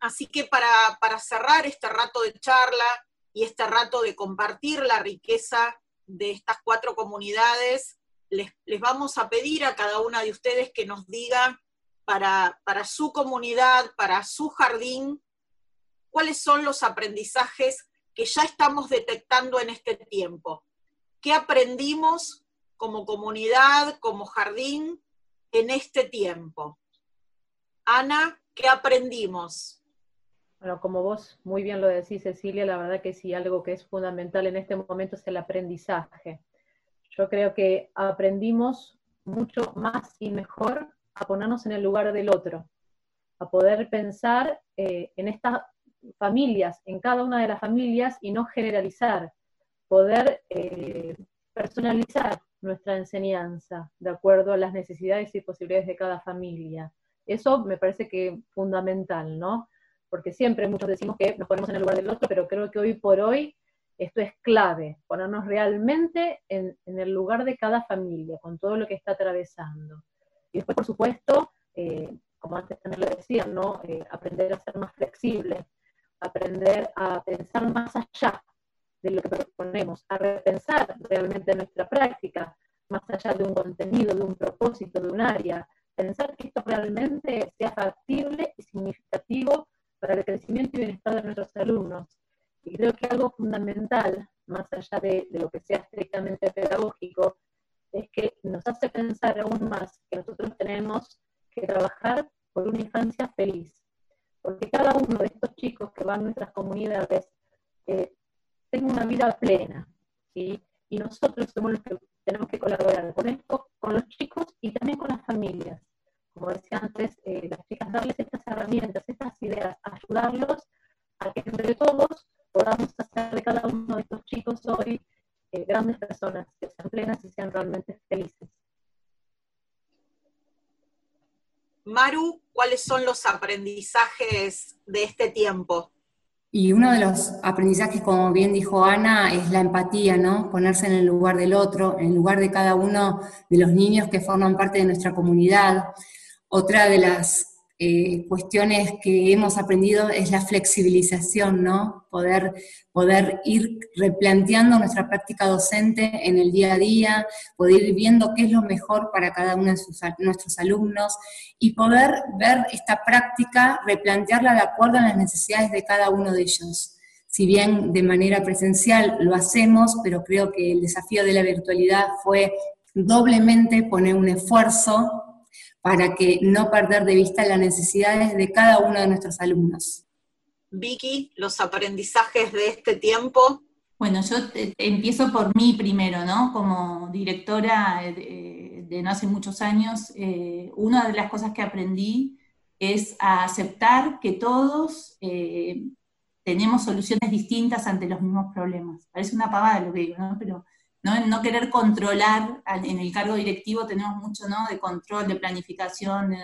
Así que para, cerrar este rato de charla y este rato de compartir la riqueza de estas cuatro comunidades, les, vamos a pedir a cada una de ustedes que nos diga para, para su comunidad, para su jardín, cuáles son los aprendizajes que ya estamos detectando en este tiempo. ¿Qué aprendimos como comunidad, como jardín, en este tiempo. Ana, ¿qué aprendimos? Bueno, como vos muy bien lo decís, Cecilia, la verdad que sí, algo que es fundamental en este momento es el aprendizaje. Yo creo que aprendimos mucho más y mejor a ponernos en el lugar del otro, a poder pensar eh, en estas familias, en cada una de las familias y no generalizar, poder eh, personalizar nuestra enseñanza de acuerdo a las necesidades y posibilidades de cada familia. Eso me parece que fundamental, ¿no? Porque siempre muchos decimos que nos ponemos en el lugar del otro, pero creo que hoy por hoy esto es clave, ponernos realmente en, el lugar de cada familia, con todo lo que está atravesando. Y después, por supuesto, eh, como antes también lo decía, ¿no? Eh, aprender a ser más flexible, aprender a pensar más allá de lo que proponemos, a repensar realmente nuestra práctica, más allá de un contenido, de un propósito, de un área, pensar que esto realmente sea factible y significativo para el crecimiento y bienestar de nuestros alumnos. Y creo que algo fundamental, más allá de, de lo que sea estrictamente pedagógico, es que nos hace pensar aún más que nosotros tenemos que trabajar por una infancia feliz. Porque cada uno de estos chicos que van a nuestras comunidades eh, tengo una vida plena. Y nosotros somos los que tenemos que colaborar con esto, con los chicos y también con las familias. Como decía antes, eh, las chicas, darles estas herramientas, estas ideas, ayudarlos a que entre todos podamos hacer de cada uno de estos chicos hoy eh, grandes personas, que sean plenas y sean realmente felices. Maru, ¿cuáles son los aprendizajes de este tiempo? Y uno de los aprendizajes, como bien dijo Ana, es la empatía, ¿no? Ponerse en el lugar del otro, en el lugar de cada uno de los niños que forman parte de nuestra comunidad. Otra de las eh, cuestiones que hemos aprendido es la flexibilización, ¿no? Poder, poder ir replanteando nuestra práctica docente en el día a día, poder ir viendo qué es lo mejor para cada uno de nuestros alumnos y poder ver esta práctica, replantearla de acuerdo a las necesidades de cada uno de ellos. Si bien de manera presencial lo hacemos, pero creo que el desafío de la virtualidad fue doblemente poner un esfuerzo para que no perder de vista las necesidades de cada uno de nuestros alumnos. Vicky, los aprendizajes de este tiempo. Bueno, yo empiezo por mí primero, ¿no? Como directora de, no hace muchos años, eh, una de las cosas que aprendí es a aceptar que todos eh, tenemos soluciones distintas ante los mismos problemas. Parece una pavada lo que digo, ¿no? Pero ¿no? no querer controlar, en el cargo directivo tenemos mucho ¿no? de control, de planificación,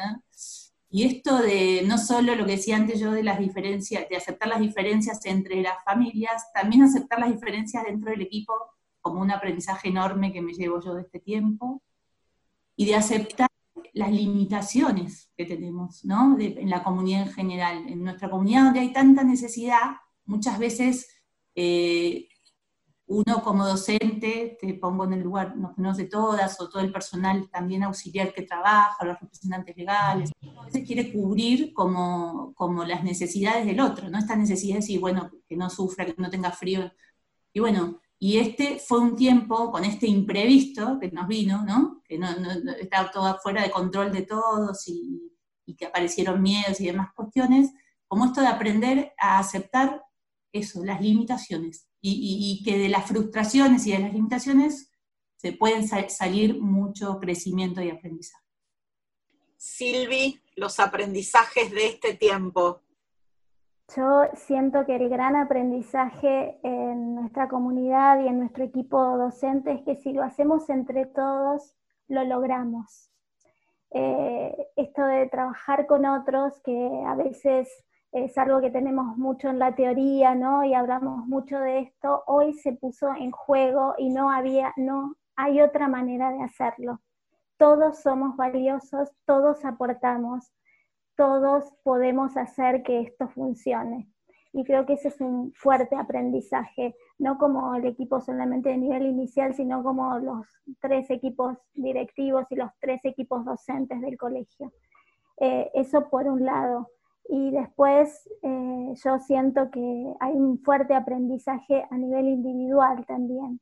y esto de no solo lo que decía antes yo de las diferencias, de aceptar las diferencias entre las familias, también aceptar las diferencias dentro del equipo como un aprendizaje enorme que me llevo yo de este tiempo, y de aceptar las limitaciones que tenemos ¿no? en la comunidad en general. En nuestra comunidad donde hay tanta necesidad, muchas veces eh, uno como docente, te pongo en el lugar, nos conoce todas, o todo el personal también auxiliar que trabaja, los representantes legales, a veces quiere cubrir como, como las necesidades del otro, ¿no? Estas necesidades y bueno, que no sufra, que no tenga frío. Y bueno, y este fue un tiempo con este imprevisto que nos vino, ¿no? Que no, estaba todo fuera de control de todos y, y que aparecieron miedos y demás cuestiones, como esto de aprender a aceptar eso, las limitaciones, y, que de las frustraciones y de las limitaciones se pueden salir mucho crecimiento y aprendizaje. Silvi, los aprendizajes de este tiempo. Yo siento que el gran aprendizaje en nuestra comunidad y en nuestro equipo docente es que si lo hacemos entre todos, lo logramos. Eh, esto de trabajar con otros, que a veces es algo que tenemos mucho en la teoría, ¿no? Y hablamos mucho de esto, hoy se puso en juego y no había, no hay otra manera de hacerlo. Todos somos valiosos, todos aportamos, todos podemos hacer que esto funcione. Y creo que ese es un fuerte aprendizaje, no como el equipo solamente de nivel inicial, sino como los tres equipos directivos y los tres equipos docentes del colegio. Eh, eso por un lado. Y después eh, yo siento que hay un fuerte aprendizaje a nivel individual también.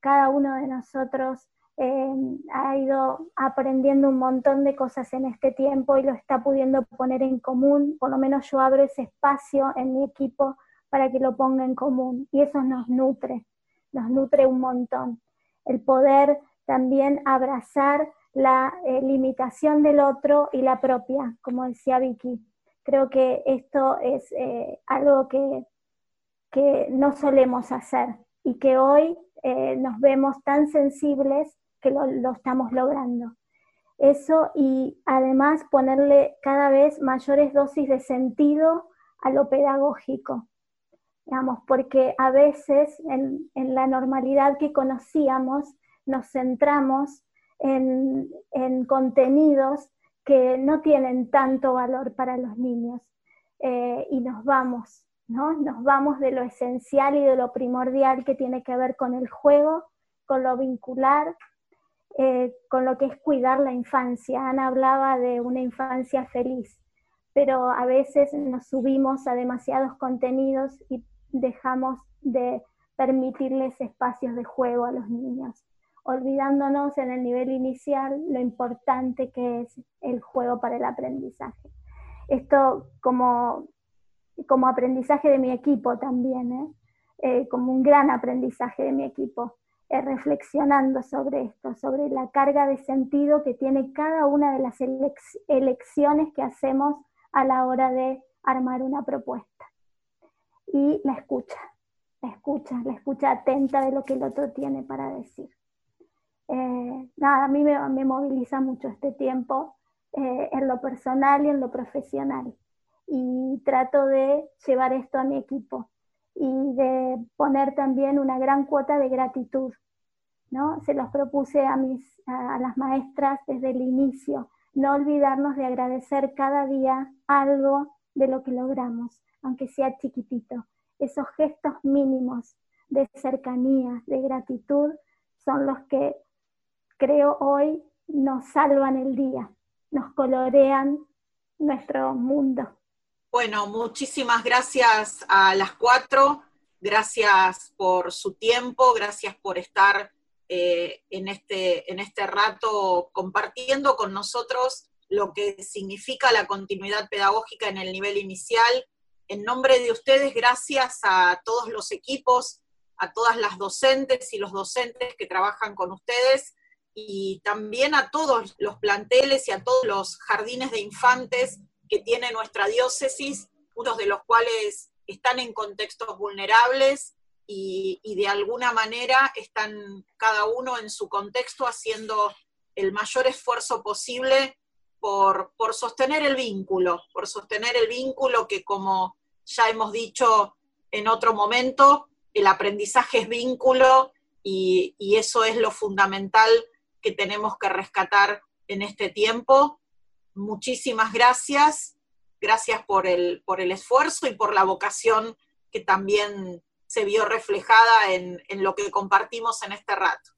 Cada uno de nosotros eh, ha ido aprendiendo un montón de cosas en este tiempo y lo está pudiendo poner en común. Por lo menos yo abro ese espacio en mi equipo para que lo ponga en común. Y eso nos nutre, nos nutre un montón. El poder también abrazar la eh, limitación del otro y la propia, como decía Vicky Creo que esto es eh, algo que, que, no solemos hacer y que hoy eh, nos vemos tan sensibles que lo, lo estamos logrando. Eso y además ponerle cada vez mayores dosis de sentido a lo pedagógico, digamos, porque a veces en, en la normalidad que conocíamos nos centramos en, en contenidos que no tienen tanto valor para los niños eh, y nos vamos, ¿no? Nos vamos de lo esencial y de lo primordial que tiene que ver con el juego, con lo vincular, eh, con lo que es cuidar la infancia. Ana hablaba de una infancia feliz, pero a veces nos subimos a demasiados contenidos y dejamos de permitirles espacios de juego a los niños olvidándonos en el nivel inicial lo importante que es el juego para el aprendizaje. Esto como, como aprendizaje de mi equipo también, ¿eh? Eh, como un gran aprendizaje de mi equipo, eh, reflexionando sobre esto, sobre la carga de sentido que tiene cada una de las elecciones que hacemos a la hora de armar una propuesta. Y la escucha, la escucha, la escucha atenta de lo que el otro tiene para decir. Eh, nada, a mí me, moviliza mucho este tiempo eh, en lo personal y en lo profesional. Y trato de llevar esto a mi equipo y de poner también una gran cuota de gratitud. ¿no? Se los propuse a, mis, a las maestras desde el inicio, no olvidarnos de agradecer cada día algo de lo que logramos, aunque sea chiquitito. Esos gestos mínimos de cercanía, de gratitud, son los que creo hoy nos salvan el día, nos colorean nuestro mundo. Bueno, muchísimas gracias a las cuatro, gracias por su tiempo, gracias por estar eh, en, este, en este rato compartiendo con nosotros lo que significa la continuidad pedagógica en el nivel inicial. En nombre de ustedes, gracias a todos los equipos, a todas las docentes y los docentes que trabajan con ustedes y también a todos los planteles y a todos los jardines de infantes que tiene nuestra diócesis, unos de los cuales están en contextos vulnerables y, de alguna manera están cada uno en su contexto haciendo el mayor esfuerzo posible por, por, sostener el vínculo, por sostener el vínculo que como ya hemos dicho en otro momento, el aprendizaje es vínculo y, y eso es lo fundamental que tenemos que rescatar en este tiempo. Muchísimas gracias, gracias por el, por el esfuerzo y por la vocación que también se vio reflejada en, en lo que compartimos en este rato.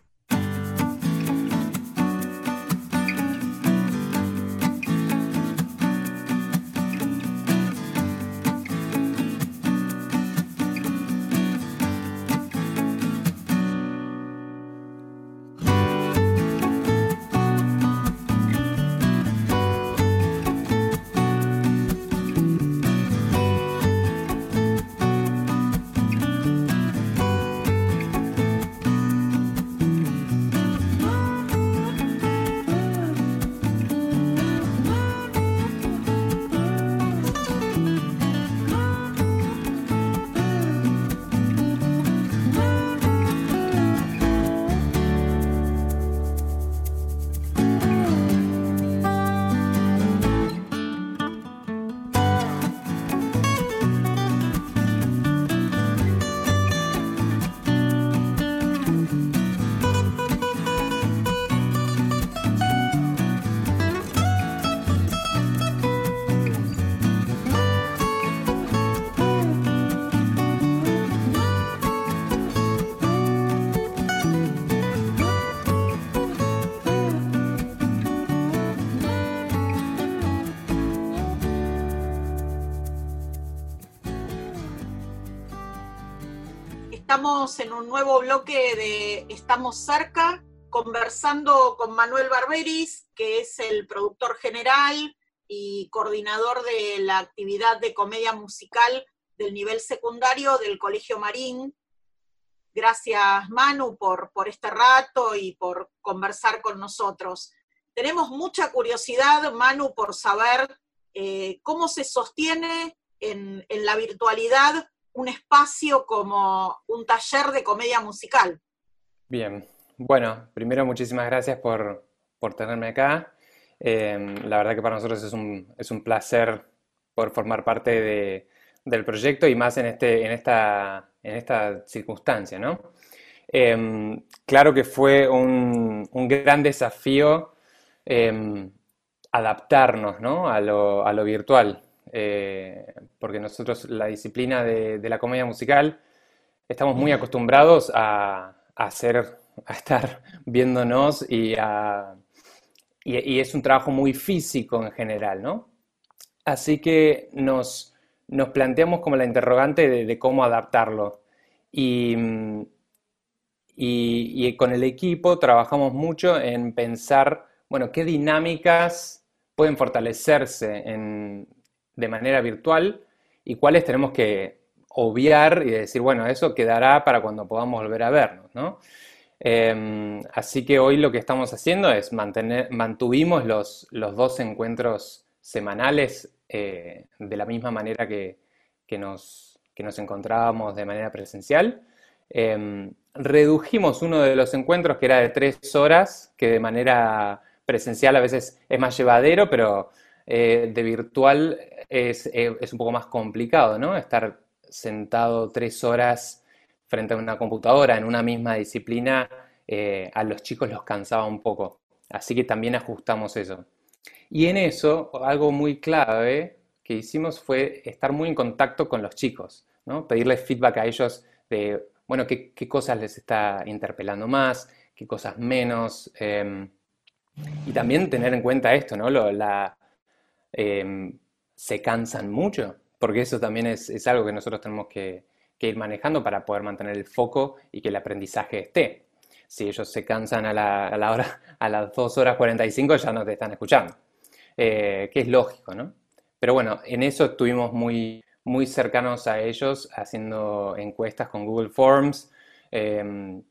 Estamos en un nuevo bloque de Estamos cerca, conversando con Manuel Barberis, que es el productor general y coordinador de la actividad de comedia musical del nivel secundario del Colegio Marín. Gracias, Manu, por, por este rato y por conversar con nosotros. Tenemos mucha curiosidad, Manu, por saber eh, cómo se sostiene en, en la virtualidad un espacio como un taller de comedia musical. Bien, bueno, primero muchísimas gracias por, tenerme acá. Em, la verdad que para nosotros es un, es un placer por formar parte del proyecto y más en, este, en, esta, en esta circunstancia, ¿no? Em, claro que fue un, gran desafío em, adaptarnos ¿no? a, lo, a lo virtual. Eh, porque nosotros la disciplina de, la comedia musical estamos muy acostumbrados a, hacer, a estar viéndonos y, es un trabajo muy físico en general, ¿no? Así que nos, planteamos como la interrogante de, cómo adaptarlo. Y, y, con el equipo trabajamos mucho en pensar, bueno, qué dinámicas pueden fortalecerse en, de manera virtual y cuáles tenemos que obviar y decir, bueno, eso quedará para cuando podamos volver a vernos, ¿no? Em, así que hoy lo que estamos haciendo es mantener, mantuvimos los, los dos encuentros semanales eh, de la misma manera que, nos, que, nos, encontrábamos de manera presencial. Em, redujimos uno de los encuentros que era de tres horas, que de manera presencial a veces es más llevadero, pero eh, de virtual es, eh, es, un poco más complicado, ¿no? Estar sentado tres horas frente a una computadora en una misma disciplina, eh, a los chicos los cansaba un poco. Así que también ajustamos eso. Y en eso, algo muy clave que hicimos fue estar muy en contacto con los chicos, ¿no? Pedirles feedback a ellos de, bueno, qué, cosas les está interpelando más, qué cosas menos. Em, y también tener en cuenta esto, ¿no? Em, se cansan mucho, porque eso también es, algo que nosotros tenemos que, ir manejando para poder mantener el foco y que el aprendizaje esté. Si ellos se cansan a, la, a, la hora, a las 2 horas 45 ya no te están escuchando, eh, que es lógico, ¿no? Pero bueno, en eso estuvimos muy, cercanos a ellos haciendo encuestas con Google Forms. Em,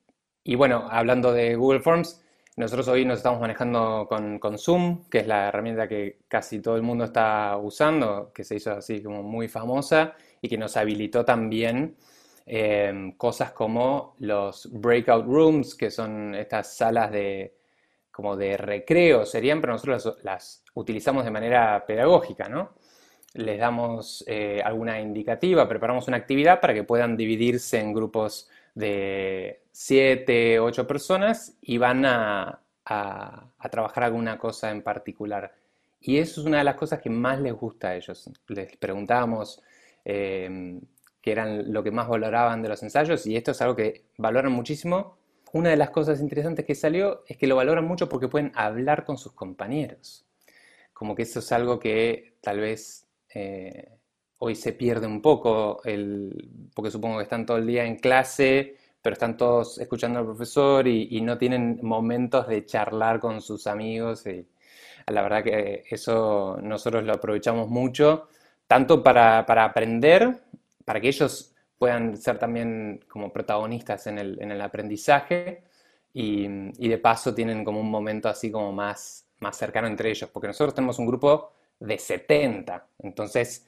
y bueno, hablando de Google Forms, nosotros hoy nos estamos manejando con, Zoom, que es la herramienta que casi todo el mundo está usando, que se hizo así como muy famosa y que nos habilitó también em, cosas como los breakout rooms, que son estas salas de como de recreo serían, pero nosotros las, las utilizamos de manera pedagógica, ¿no? Les damos eh, alguna indicativa, preparamos una actividad para que puedan dividirse en grupos de 7, 8 personas y van a, trabajar alguna cosa en particular. Y eso es una de las cosas que más les gusta a ellos. Les preguntábamos em, qué eran lo que más valoraban de los ensayos y esto es algo que valoran muchísimo. Una de las cosas interesantes que salió es que lo valoran mucho porque pueden hablar con sus compañeros. Como que eso es algo que tal vez eh, hoy se pierde un poco, el, porque supongo que están todo el día en clase, pero están todos escuchando al profesor y, no tienen momentos de charlar con sus amigos. Y la verdad que eso nosotros lo aprovechamos mucho, tanto para, aprender, para que ellos puedan ser también como protagonistas en el, aprendizaje y, de paso tienen como un momento así como más, más cercano entre ellos, porque nosotros tenemos un grupo de 70, entonces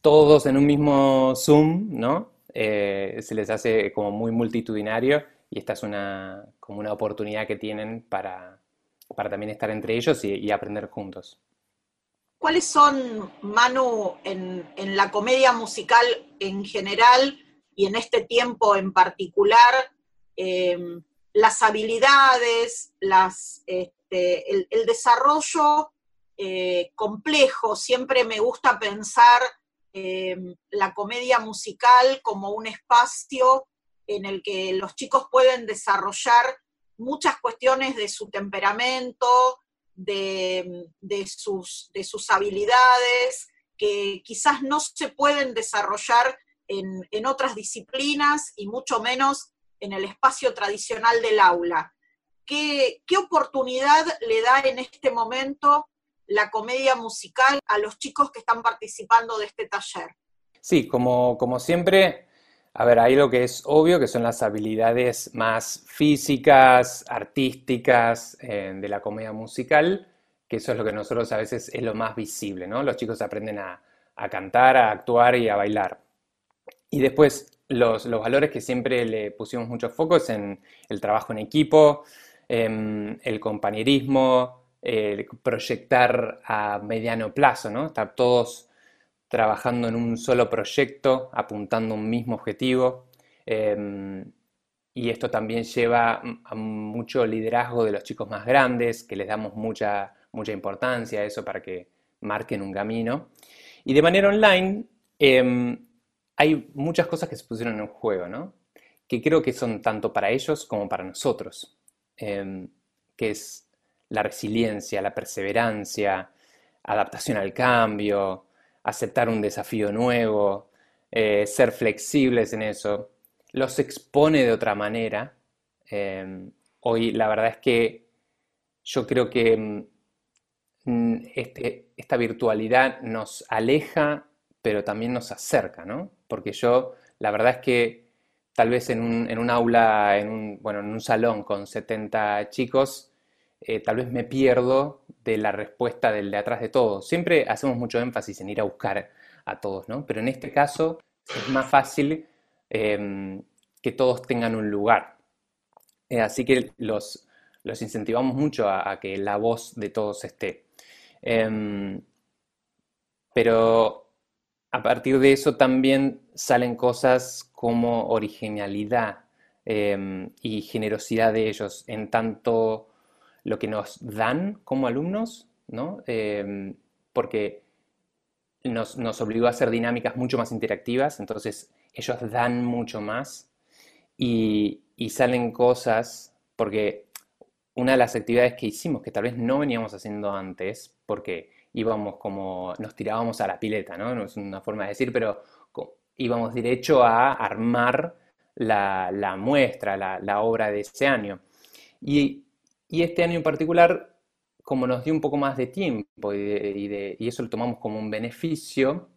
todos en un mismo Zoom, ¿no? Eh, se les hace como muy multitudinario y esta es una, como una oportunidad que tienen para, para también estar entre ellos y, aprender juntos. ¿Cuáles son, Manu, en, en, la comedia musical en general y en este tiempo en particular, em, las habilidades, las, este, el, desarrollo eh, complejo? Siempre me gusta pensar Em, la comedia musical como un espacio en el que los chicos pueden desarrollar muchas cuestiones de su temperamento, de, sus, de sus, habilidades, que quizás no se pueden desarrollar en, otras disciplinas y mucho menos en el espacio tradicional del aula. ¿Qué, ¿Qué, oportunidad le da en este momento la comedia musical a los chicos que están participando de este taller? Sí, como, como siempre, a ver, ahí lo que es obvio que son las habilidades más físicas, artísticas eh, de la comedia musical, que eso es lo que nosotros a veces es lo más visible, ¿no? Los chicos aprenden a, cantar, a actuar y a bailar. Y después los, valores que siempre le pusimos mucho foco es en el trabajo en equipo, el compañerismo, eh, proyectar a mediano plazo. Estar todos trabajando en un solo proyecto, apuntando un mismo objetivo. Em, y esto también lleva a mucho liderazgo de los chicos más grandes, que les damos mucha, mucha importancia a eso para que marquen un camino. Y de manera online, em, hay muchas cosas que se pusieron en juego. Que creo que son tanto para ellos como para nosotros. Em, que es la resiliencia, la perseverancia, adaptación al cambio, aceptar un desafío nuevo, eh, ser flexibles en eso, los expone de otra manera. Em, hoy la verdad es que yo creo que mm, este, esta virtualidad nos aleja, pero también nos acerca, ¿no? Porque yo, la verdad es que tal vez en un, aula, en un, bueno, en un salón con 70 chicos, eh, tal vez me pierdo de la respuesta del de atrás de todos. Siempre hacemos mucho énfasis en ir a buscar a todos, ¿no? Pero en este caso es más fácil em, que todos tengan un lugar. Eh, así que los, los incentivamos mucho a, que la voz de todos esté. Em, pero a partir de eso también salen cosas como originalidad em, y generosidad de ellos, en tanto lo que nos dan como alumnos, ¿no? Em, porque nos, obligó a hacer dinámicas mucho más interactivas, entonces ellos dan mucho más y, y salen cosas, porque una de las actividades que hicimos, que tal vez no veníamos haciendo antes, porque íbamos como, nos tirábamos a la pileta, ¿no? No es una forma de decir, pero íbamos derecho a armar la, muestra, la, obra de ese año. Y, este año en particular, como nos dio un poco más de tiempo y, eso lo tomamos como un beneficio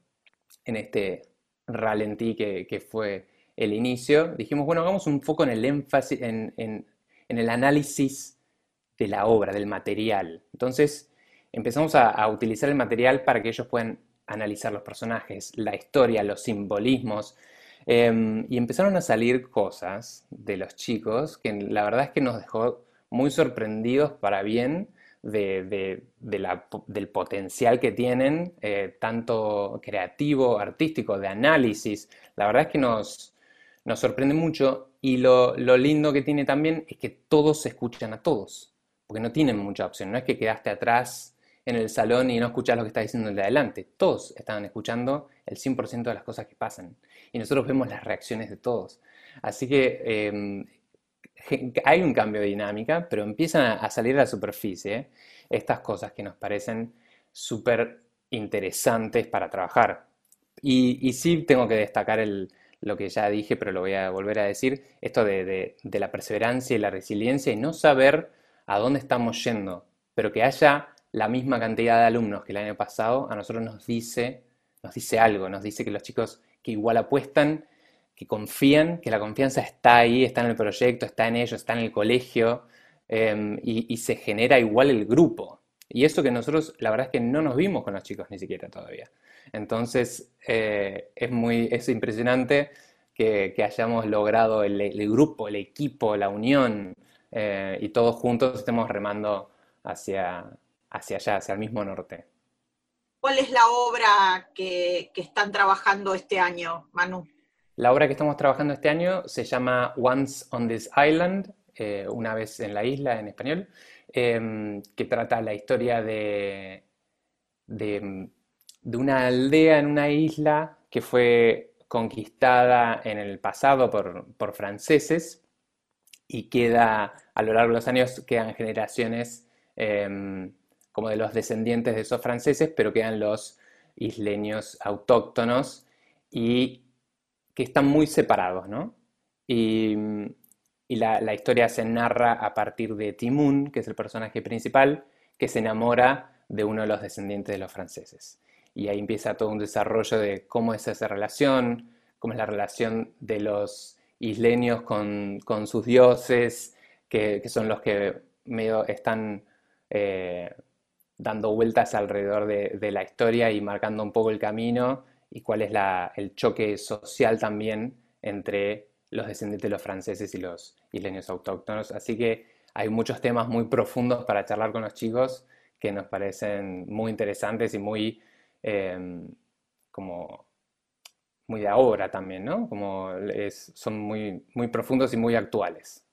en este ralentí que, fue el inicio, dijimos, bueno, hagamos un foco en el énfasis, en, en el análisis de la obra, del material. Entonces empezamos a, utilizar el material para que ellos puedan analizar los personajes, la historia, los simbolismos. Em, y empezaron a salir cosas de los chicos que la verdad es que nos dejó muy sorprendidos para bien de, del potencial que tienen, eh, tanto creativo, artístico, de análisis. La verdad es que nos, nos sorprende mucho y lo, lo lindo que tiene también es que todos escuchan a todos porque no tienen mucha opción. No es que quedaste atrás en el salón y no escuchas lo que está diciendo el de adelante. Todos estaban escuchando el 100% de las cosas que pasan. Y nosotros vemos las reacciones de todos. Así que em, hay un cambio de dinámica, pero empiezan a, salir a la superficie estas cosas que nos parecen súper interesantes para trabajar. Y, sí tengo que destacar lo que ya dije, pero lo voy a volver a decir, esto de la perseverancia y la resiliencia y no saber a dónde estamos yendo, pero que haya la misma cantidad de alumnos que el año pasado, a nosotros nos dice, nos dice algo, nos dice que los chicos que igual apuestan, que confían, que la confianza está ahí, está en el proyecto, está en ellos, está en el colegio, em, y, se genera igual el grupo. Y eso que nosotros, la verdad es que no nos vimos con los chicos ni siquiera todavía. Entonces, eh, es, muy, es impresionante que, hayamos logrado el, grupo, el equipo, la unión, eh, y todos juntos estemos remando hacia, hacia allá, hacia el mismo norte. ¿Cuál es la obra que, están trabajando este año, Manu? La obra que estamos trabajando este año se llama Once on this Island, eh, una vez en la isla en español, em, que trata la historia de, de, una aldea en una isla que fue conquistada en el pasado por, por franceses y queda a lo largo de los años quedan generaciones em, como de los descendientes de esos franceses, pero quedan los isleños autóctonos y que están muy separados, ¿no? Y, la, historia se narra a partir de Timun, que es el personaje principal, que se enamora de uno de los descendientes de los franceses. Y ahí empieza todo un desarrollo de cómo es esa relación, cómo es la relación de los isleños con, con sus dioses, que, son los que medio están eh, dando vueltas alrededor de, la historia y marcando un poco el camino y cuál es el choque social también entre los descendientes de los franceses y los isleños autóctonos. Así que hay muchos temas muy profundos para charlar con los chicos que nos parecen muy interesantes y muy em, como muy de ahora también, ¿no? Como son muy, muy profundos y muy actuales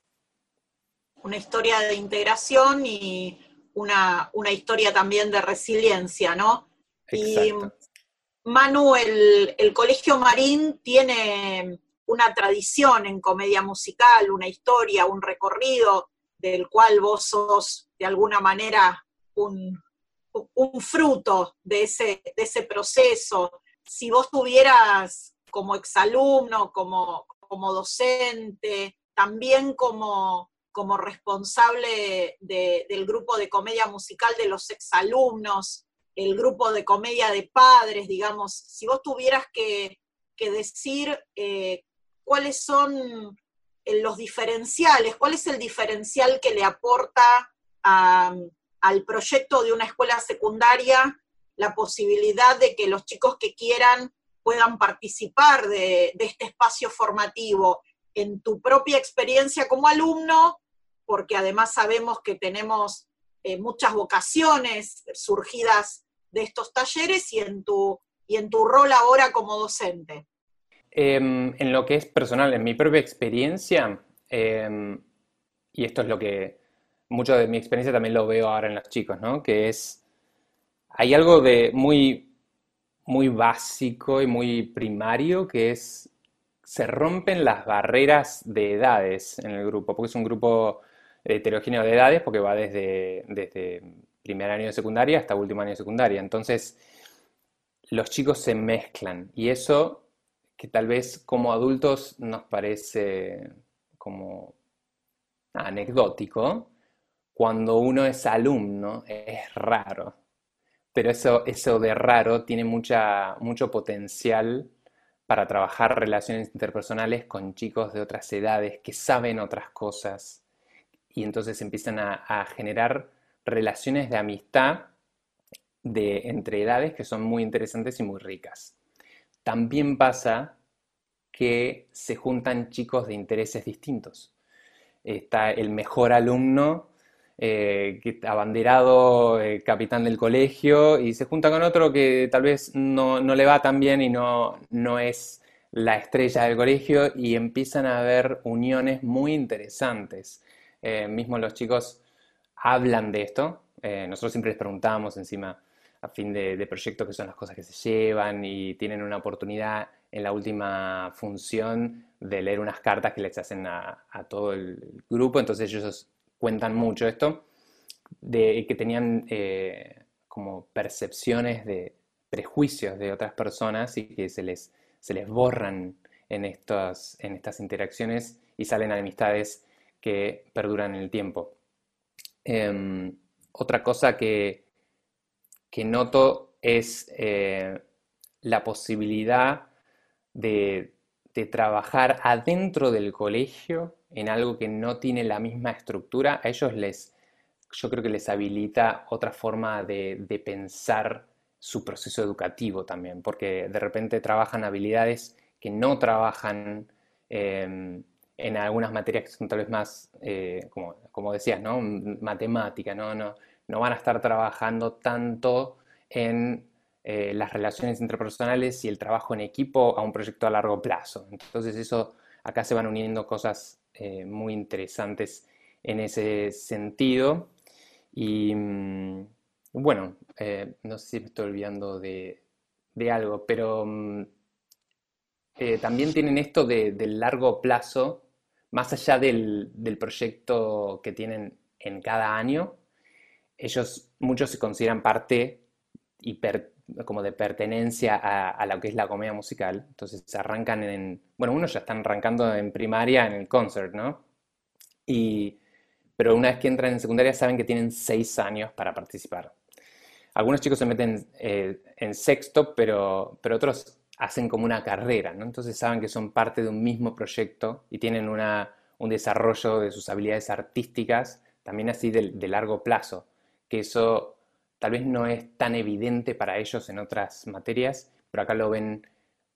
una historia de integración y una, historia también de resiliencia, ¿no? Y Manu, el, Colegio Marín tiene una tradición en comedia musical, una historia, un recorrido del cual vos sos de alguna manera un, fruto de ese, proceso. Si vos tuvieras como exalumno, como, como docente, también como, como responsable del grupo de comedia musical de los exalumnos, el grupo de comedia de padres, digamos, si vos tuvieras que, decir eh, cuáles son eh, los diferenciales, cuál es el diferencial que le aporta al proyecto de una escuela secundaria la posibilidad de que los chicos que quieran puedan participar de este espacio formativo en tu propia experiencia como alumno, porque además sabemos que tenemos eh, muchas vocaciones surgidas de estos talleres y en tu, y en tu rol ahora como docente. Em, en lo que es personal, en mi propia experiencia, em, y esto es lo que mucho de mi experiencia también lo veo ahora en los chicos, ¿no? Que es hay algo de muy, muy básico y muy primario que es, se rompen las barreras de edades en el grupo, porque es un grupo heterogéneo de edades, porque va desde, desde primer año de secundaria hasta último año de secundaria. Entonces, los chicos se mezclan y eso que tal vez como adultos nos parece como anecdótico, cuando uno es alumno es raro. Pero eso, eso de raro tiene mucha, mucho potencial para trabajar relaciones interpersonales con chicos de otras edades que saben otras cosas y entonces empiezan a, generar relaciones de amistad de, entre edades que son muy interesantes y muy ricas. También pasa que se juntan chicos de intereses distintos. Está el mejor alumno, eh, abanderado eh, capitán del colegio, y se junta con otro que tal vez no, le va tan bien y no, no es la estrella del colegio, y empiezan a haber uniones muy interesantes. Eh, mismo los chicos hablan de esto. nosotros siempre les preguntamos encima a fin de, de proyecto qué son las cosas que se llevan y tienen una oportunidad en la última función de leer unas cartas que les hacen a, todo el grupo, entonces ellos cuentan mucho esto, de que tenían eh, como percepciones de prejuicios de otras personas y que se les, se les borran en, estas, en estas interacciones y salen amistades que perduran en el tiempo. Em, otra cosa que, que noto es eh, la posibilidad de, trabajar adentro del colegio en algo que no tiene la misma estructura, a ellos les, yo creo que les habilita otra forma de, pensar su proceso educativo también, porque de repente trabajan habilidades que no trabajan em, en algunas materias que son tal vez más, eh, como, decías, ¿no? matemática, ¿no? No, no van a estar trabajando tanto en eh, las relaciones interpersonales y el trabajo en equipo a un proyecto a largo plazo. Entonces eso, acá se van uniendo cosas eh, muy interesantes en ese sentido. Y mm, bueno, no sé si me estoy olvidando de, algo, pero mm, también tienen esto del largo plazo, más allá del, del proyecto que tienen en cada año, ellos muchos se consideran parte hiper, como de pertenencia a, lo que es la comedia musical. Entonces arrancan en, bueno, unos ya están arrancando en primaria en el concert, ¿no? Y, pero una vez que entran en secundaria saben que tienen seis años para participar. Algunos chicos se meten eh, en sexto, pero, pero otros hacen como una carrera, ¿no? Entonces saben que son parte de un mismo proyecto y tienen una, un desarrollo de sus habilidades artísticas también así de, largo plazo, que eso tal vez no es tan evidente para ellos en otras materias, pero acá lo ven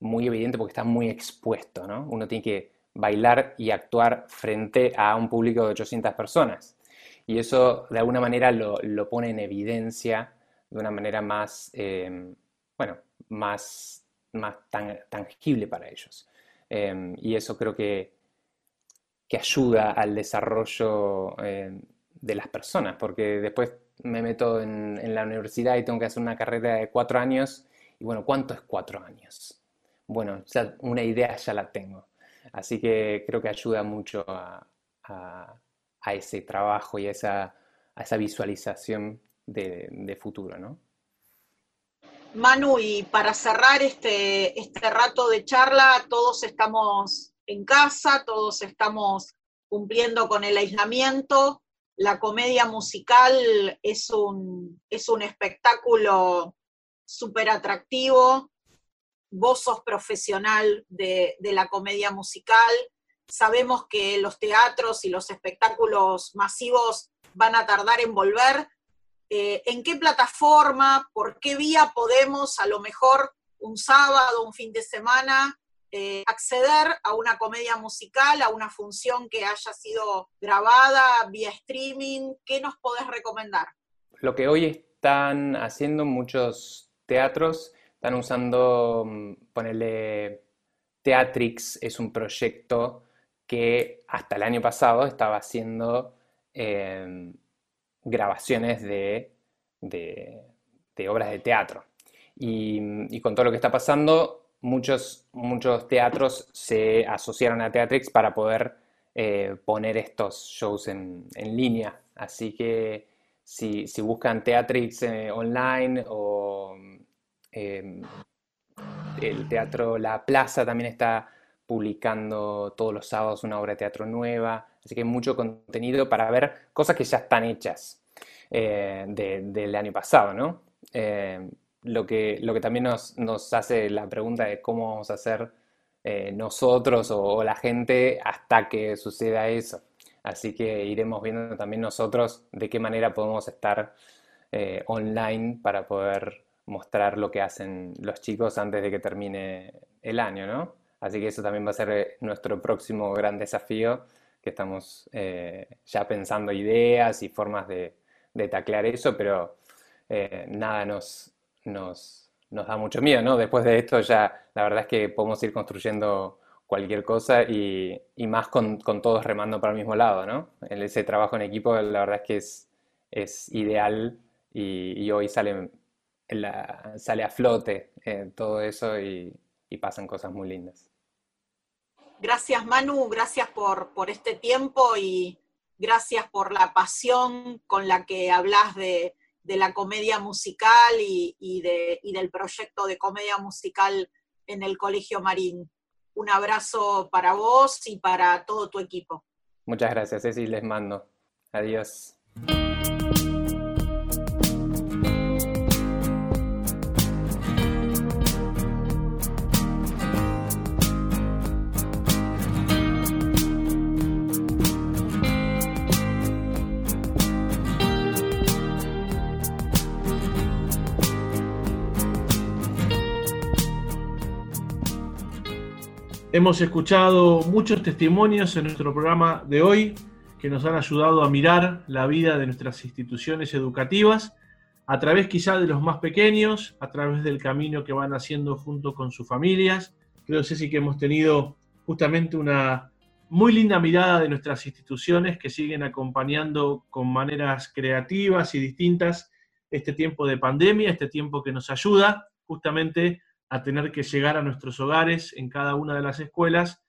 muy evidente porque está muy expuesto, ¿no? Uno tiene que bailar y actuar frente a un público de 800 personas. Y eso de alguna manera lo, pone en evidencia de una manera más, em, bueno, más, más tangible para ellos. Em, y eso creo que, que ayuda al desarrollo em, de las personas, porque después me meto en, la universidad y tengo que hacer una carrera de cuatro años. Y bueno, ¿cuánto es cuatro años? Bueno, una idea ya la tengo. Así que creo que ayuda mucho a, ese trabajo y a esa, esa visualización de, futuro, ¿no? Manu, y para cerrar este, este rato de charla, todos estamos en casa, todos estamos cumpliendo con el aislamiento. La comedia musical es un, es un espectáculo súper atractivo, vos sos profesional de, la comedia musical, sabemos que los teatros y los espectáculos masivos van a tardar en volver. Eh, ¿En qué plataforma, por qué vía podemos a lo mejor un sábado, un fin de semana, eh, acceder a una comedia musical, a una función que haya sido grabada vía streaming? ¿Qué nos podés recomendar? Lo que hoy están haciendo muchos teatros, están usando, mm, ponerle, Teatrix es un proyecto que hasta el año pasado estaba haciendo em, grabaciones de, obras de teatro. Y, con todo lo que está pasando, muchos, muchos teatros se asociaron a Teatrix para poder eh, poner estos shows en, línea. Así que si, buscan Teatrix eh, online o em, el teatro La Plaza también está publicando todos los sábados una obra de teatro nueva, así que hay mucho contenido para ver cosas que ya están hechas eh, del año pasado, ¿no? lo, que, lo que también nos, hace la pregunta de cómo vamos a hacer eh, nosotros o, la gente hasta que suceda eso. Así que iremos viendo también nosotros de qué manera podemos estar eh, online para poder mostrar lo que hacen los chicos antes de que termine el año, ¿no? Así que eso también va a ser eh, nuestro próximo gran desafío, que estamos ya pensando ideas y formas de, de taclear eso, pero nada nos, nos, nos da mucho miedo, ¿no? Después de esto ya la verdad es que podemos ir construyendo cualquier cosa y, más con, todos remando para el mismo lado, ¿no? Ese trabajo en equipo la verdad es que es, es ideal y, hoy sale, sale a flote eh, todo eso y, pasan cosas muy lindas. Gracias Manu, gracias por, por este tiempo y gracias por la pasión con la que hablas de, de la comedia musical y, de, del proyecto de comedia musical en el Colegio Marín. Un abrazo para vos y para todo tu equipo. Muchas gracias, Ceci, les mando. Adiós. Hemos escuchado muchos testimonios en nuestro programa de hoy que nos han ayudado a mirar la vida de nuestras instituciones educativas a través quizá de los más pequeños, a través del camino que van haciendo junto con sus familias. Creo, Ceci, que hemos tenido justamente una muy linda mirada de nuestras instituciones que siguen acompañando con maneras creativas y distintas este tiempo de pandemia, este tiempo que nos ayuda justamente a tener que llegar a nuestros hogares en cada una de las escuelas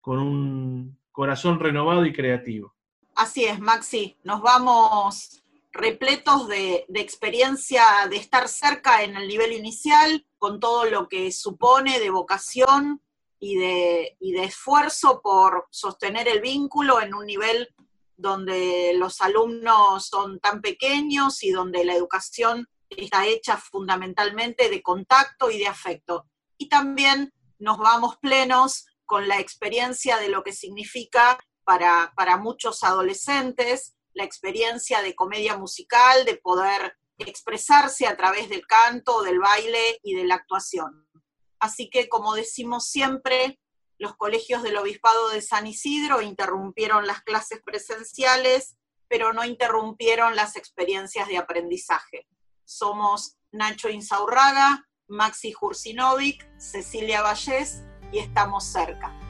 con un corazón renovado y creativo. Así es, Maxi. Nos vamos repletos de, experiencia de estar cerca en el nivel inicial, con todo lo que supone de vocación y de, esfuerzo por sostener el vínculo en un nivel donde los alumnos son tan pequeños y donde la educación está hecha fundamentalmente de contacto y de afecto. Y también nos vamos plenos con la experiencia de lo que significa para, para muchos adolescentes, la experiencia de comedia musical, de poder expresarse a través del canto, del baile y de la actuación. Así que, como decimos siempre, los colegios del Obispado de San Isidro interrumpieron las clases presenciales, pero no interrumpieron las experiencias de aprendizaje. Somos Nacho Insaurraga, Maxi Jursinovic, Cecilia Vallés y estamos cerca.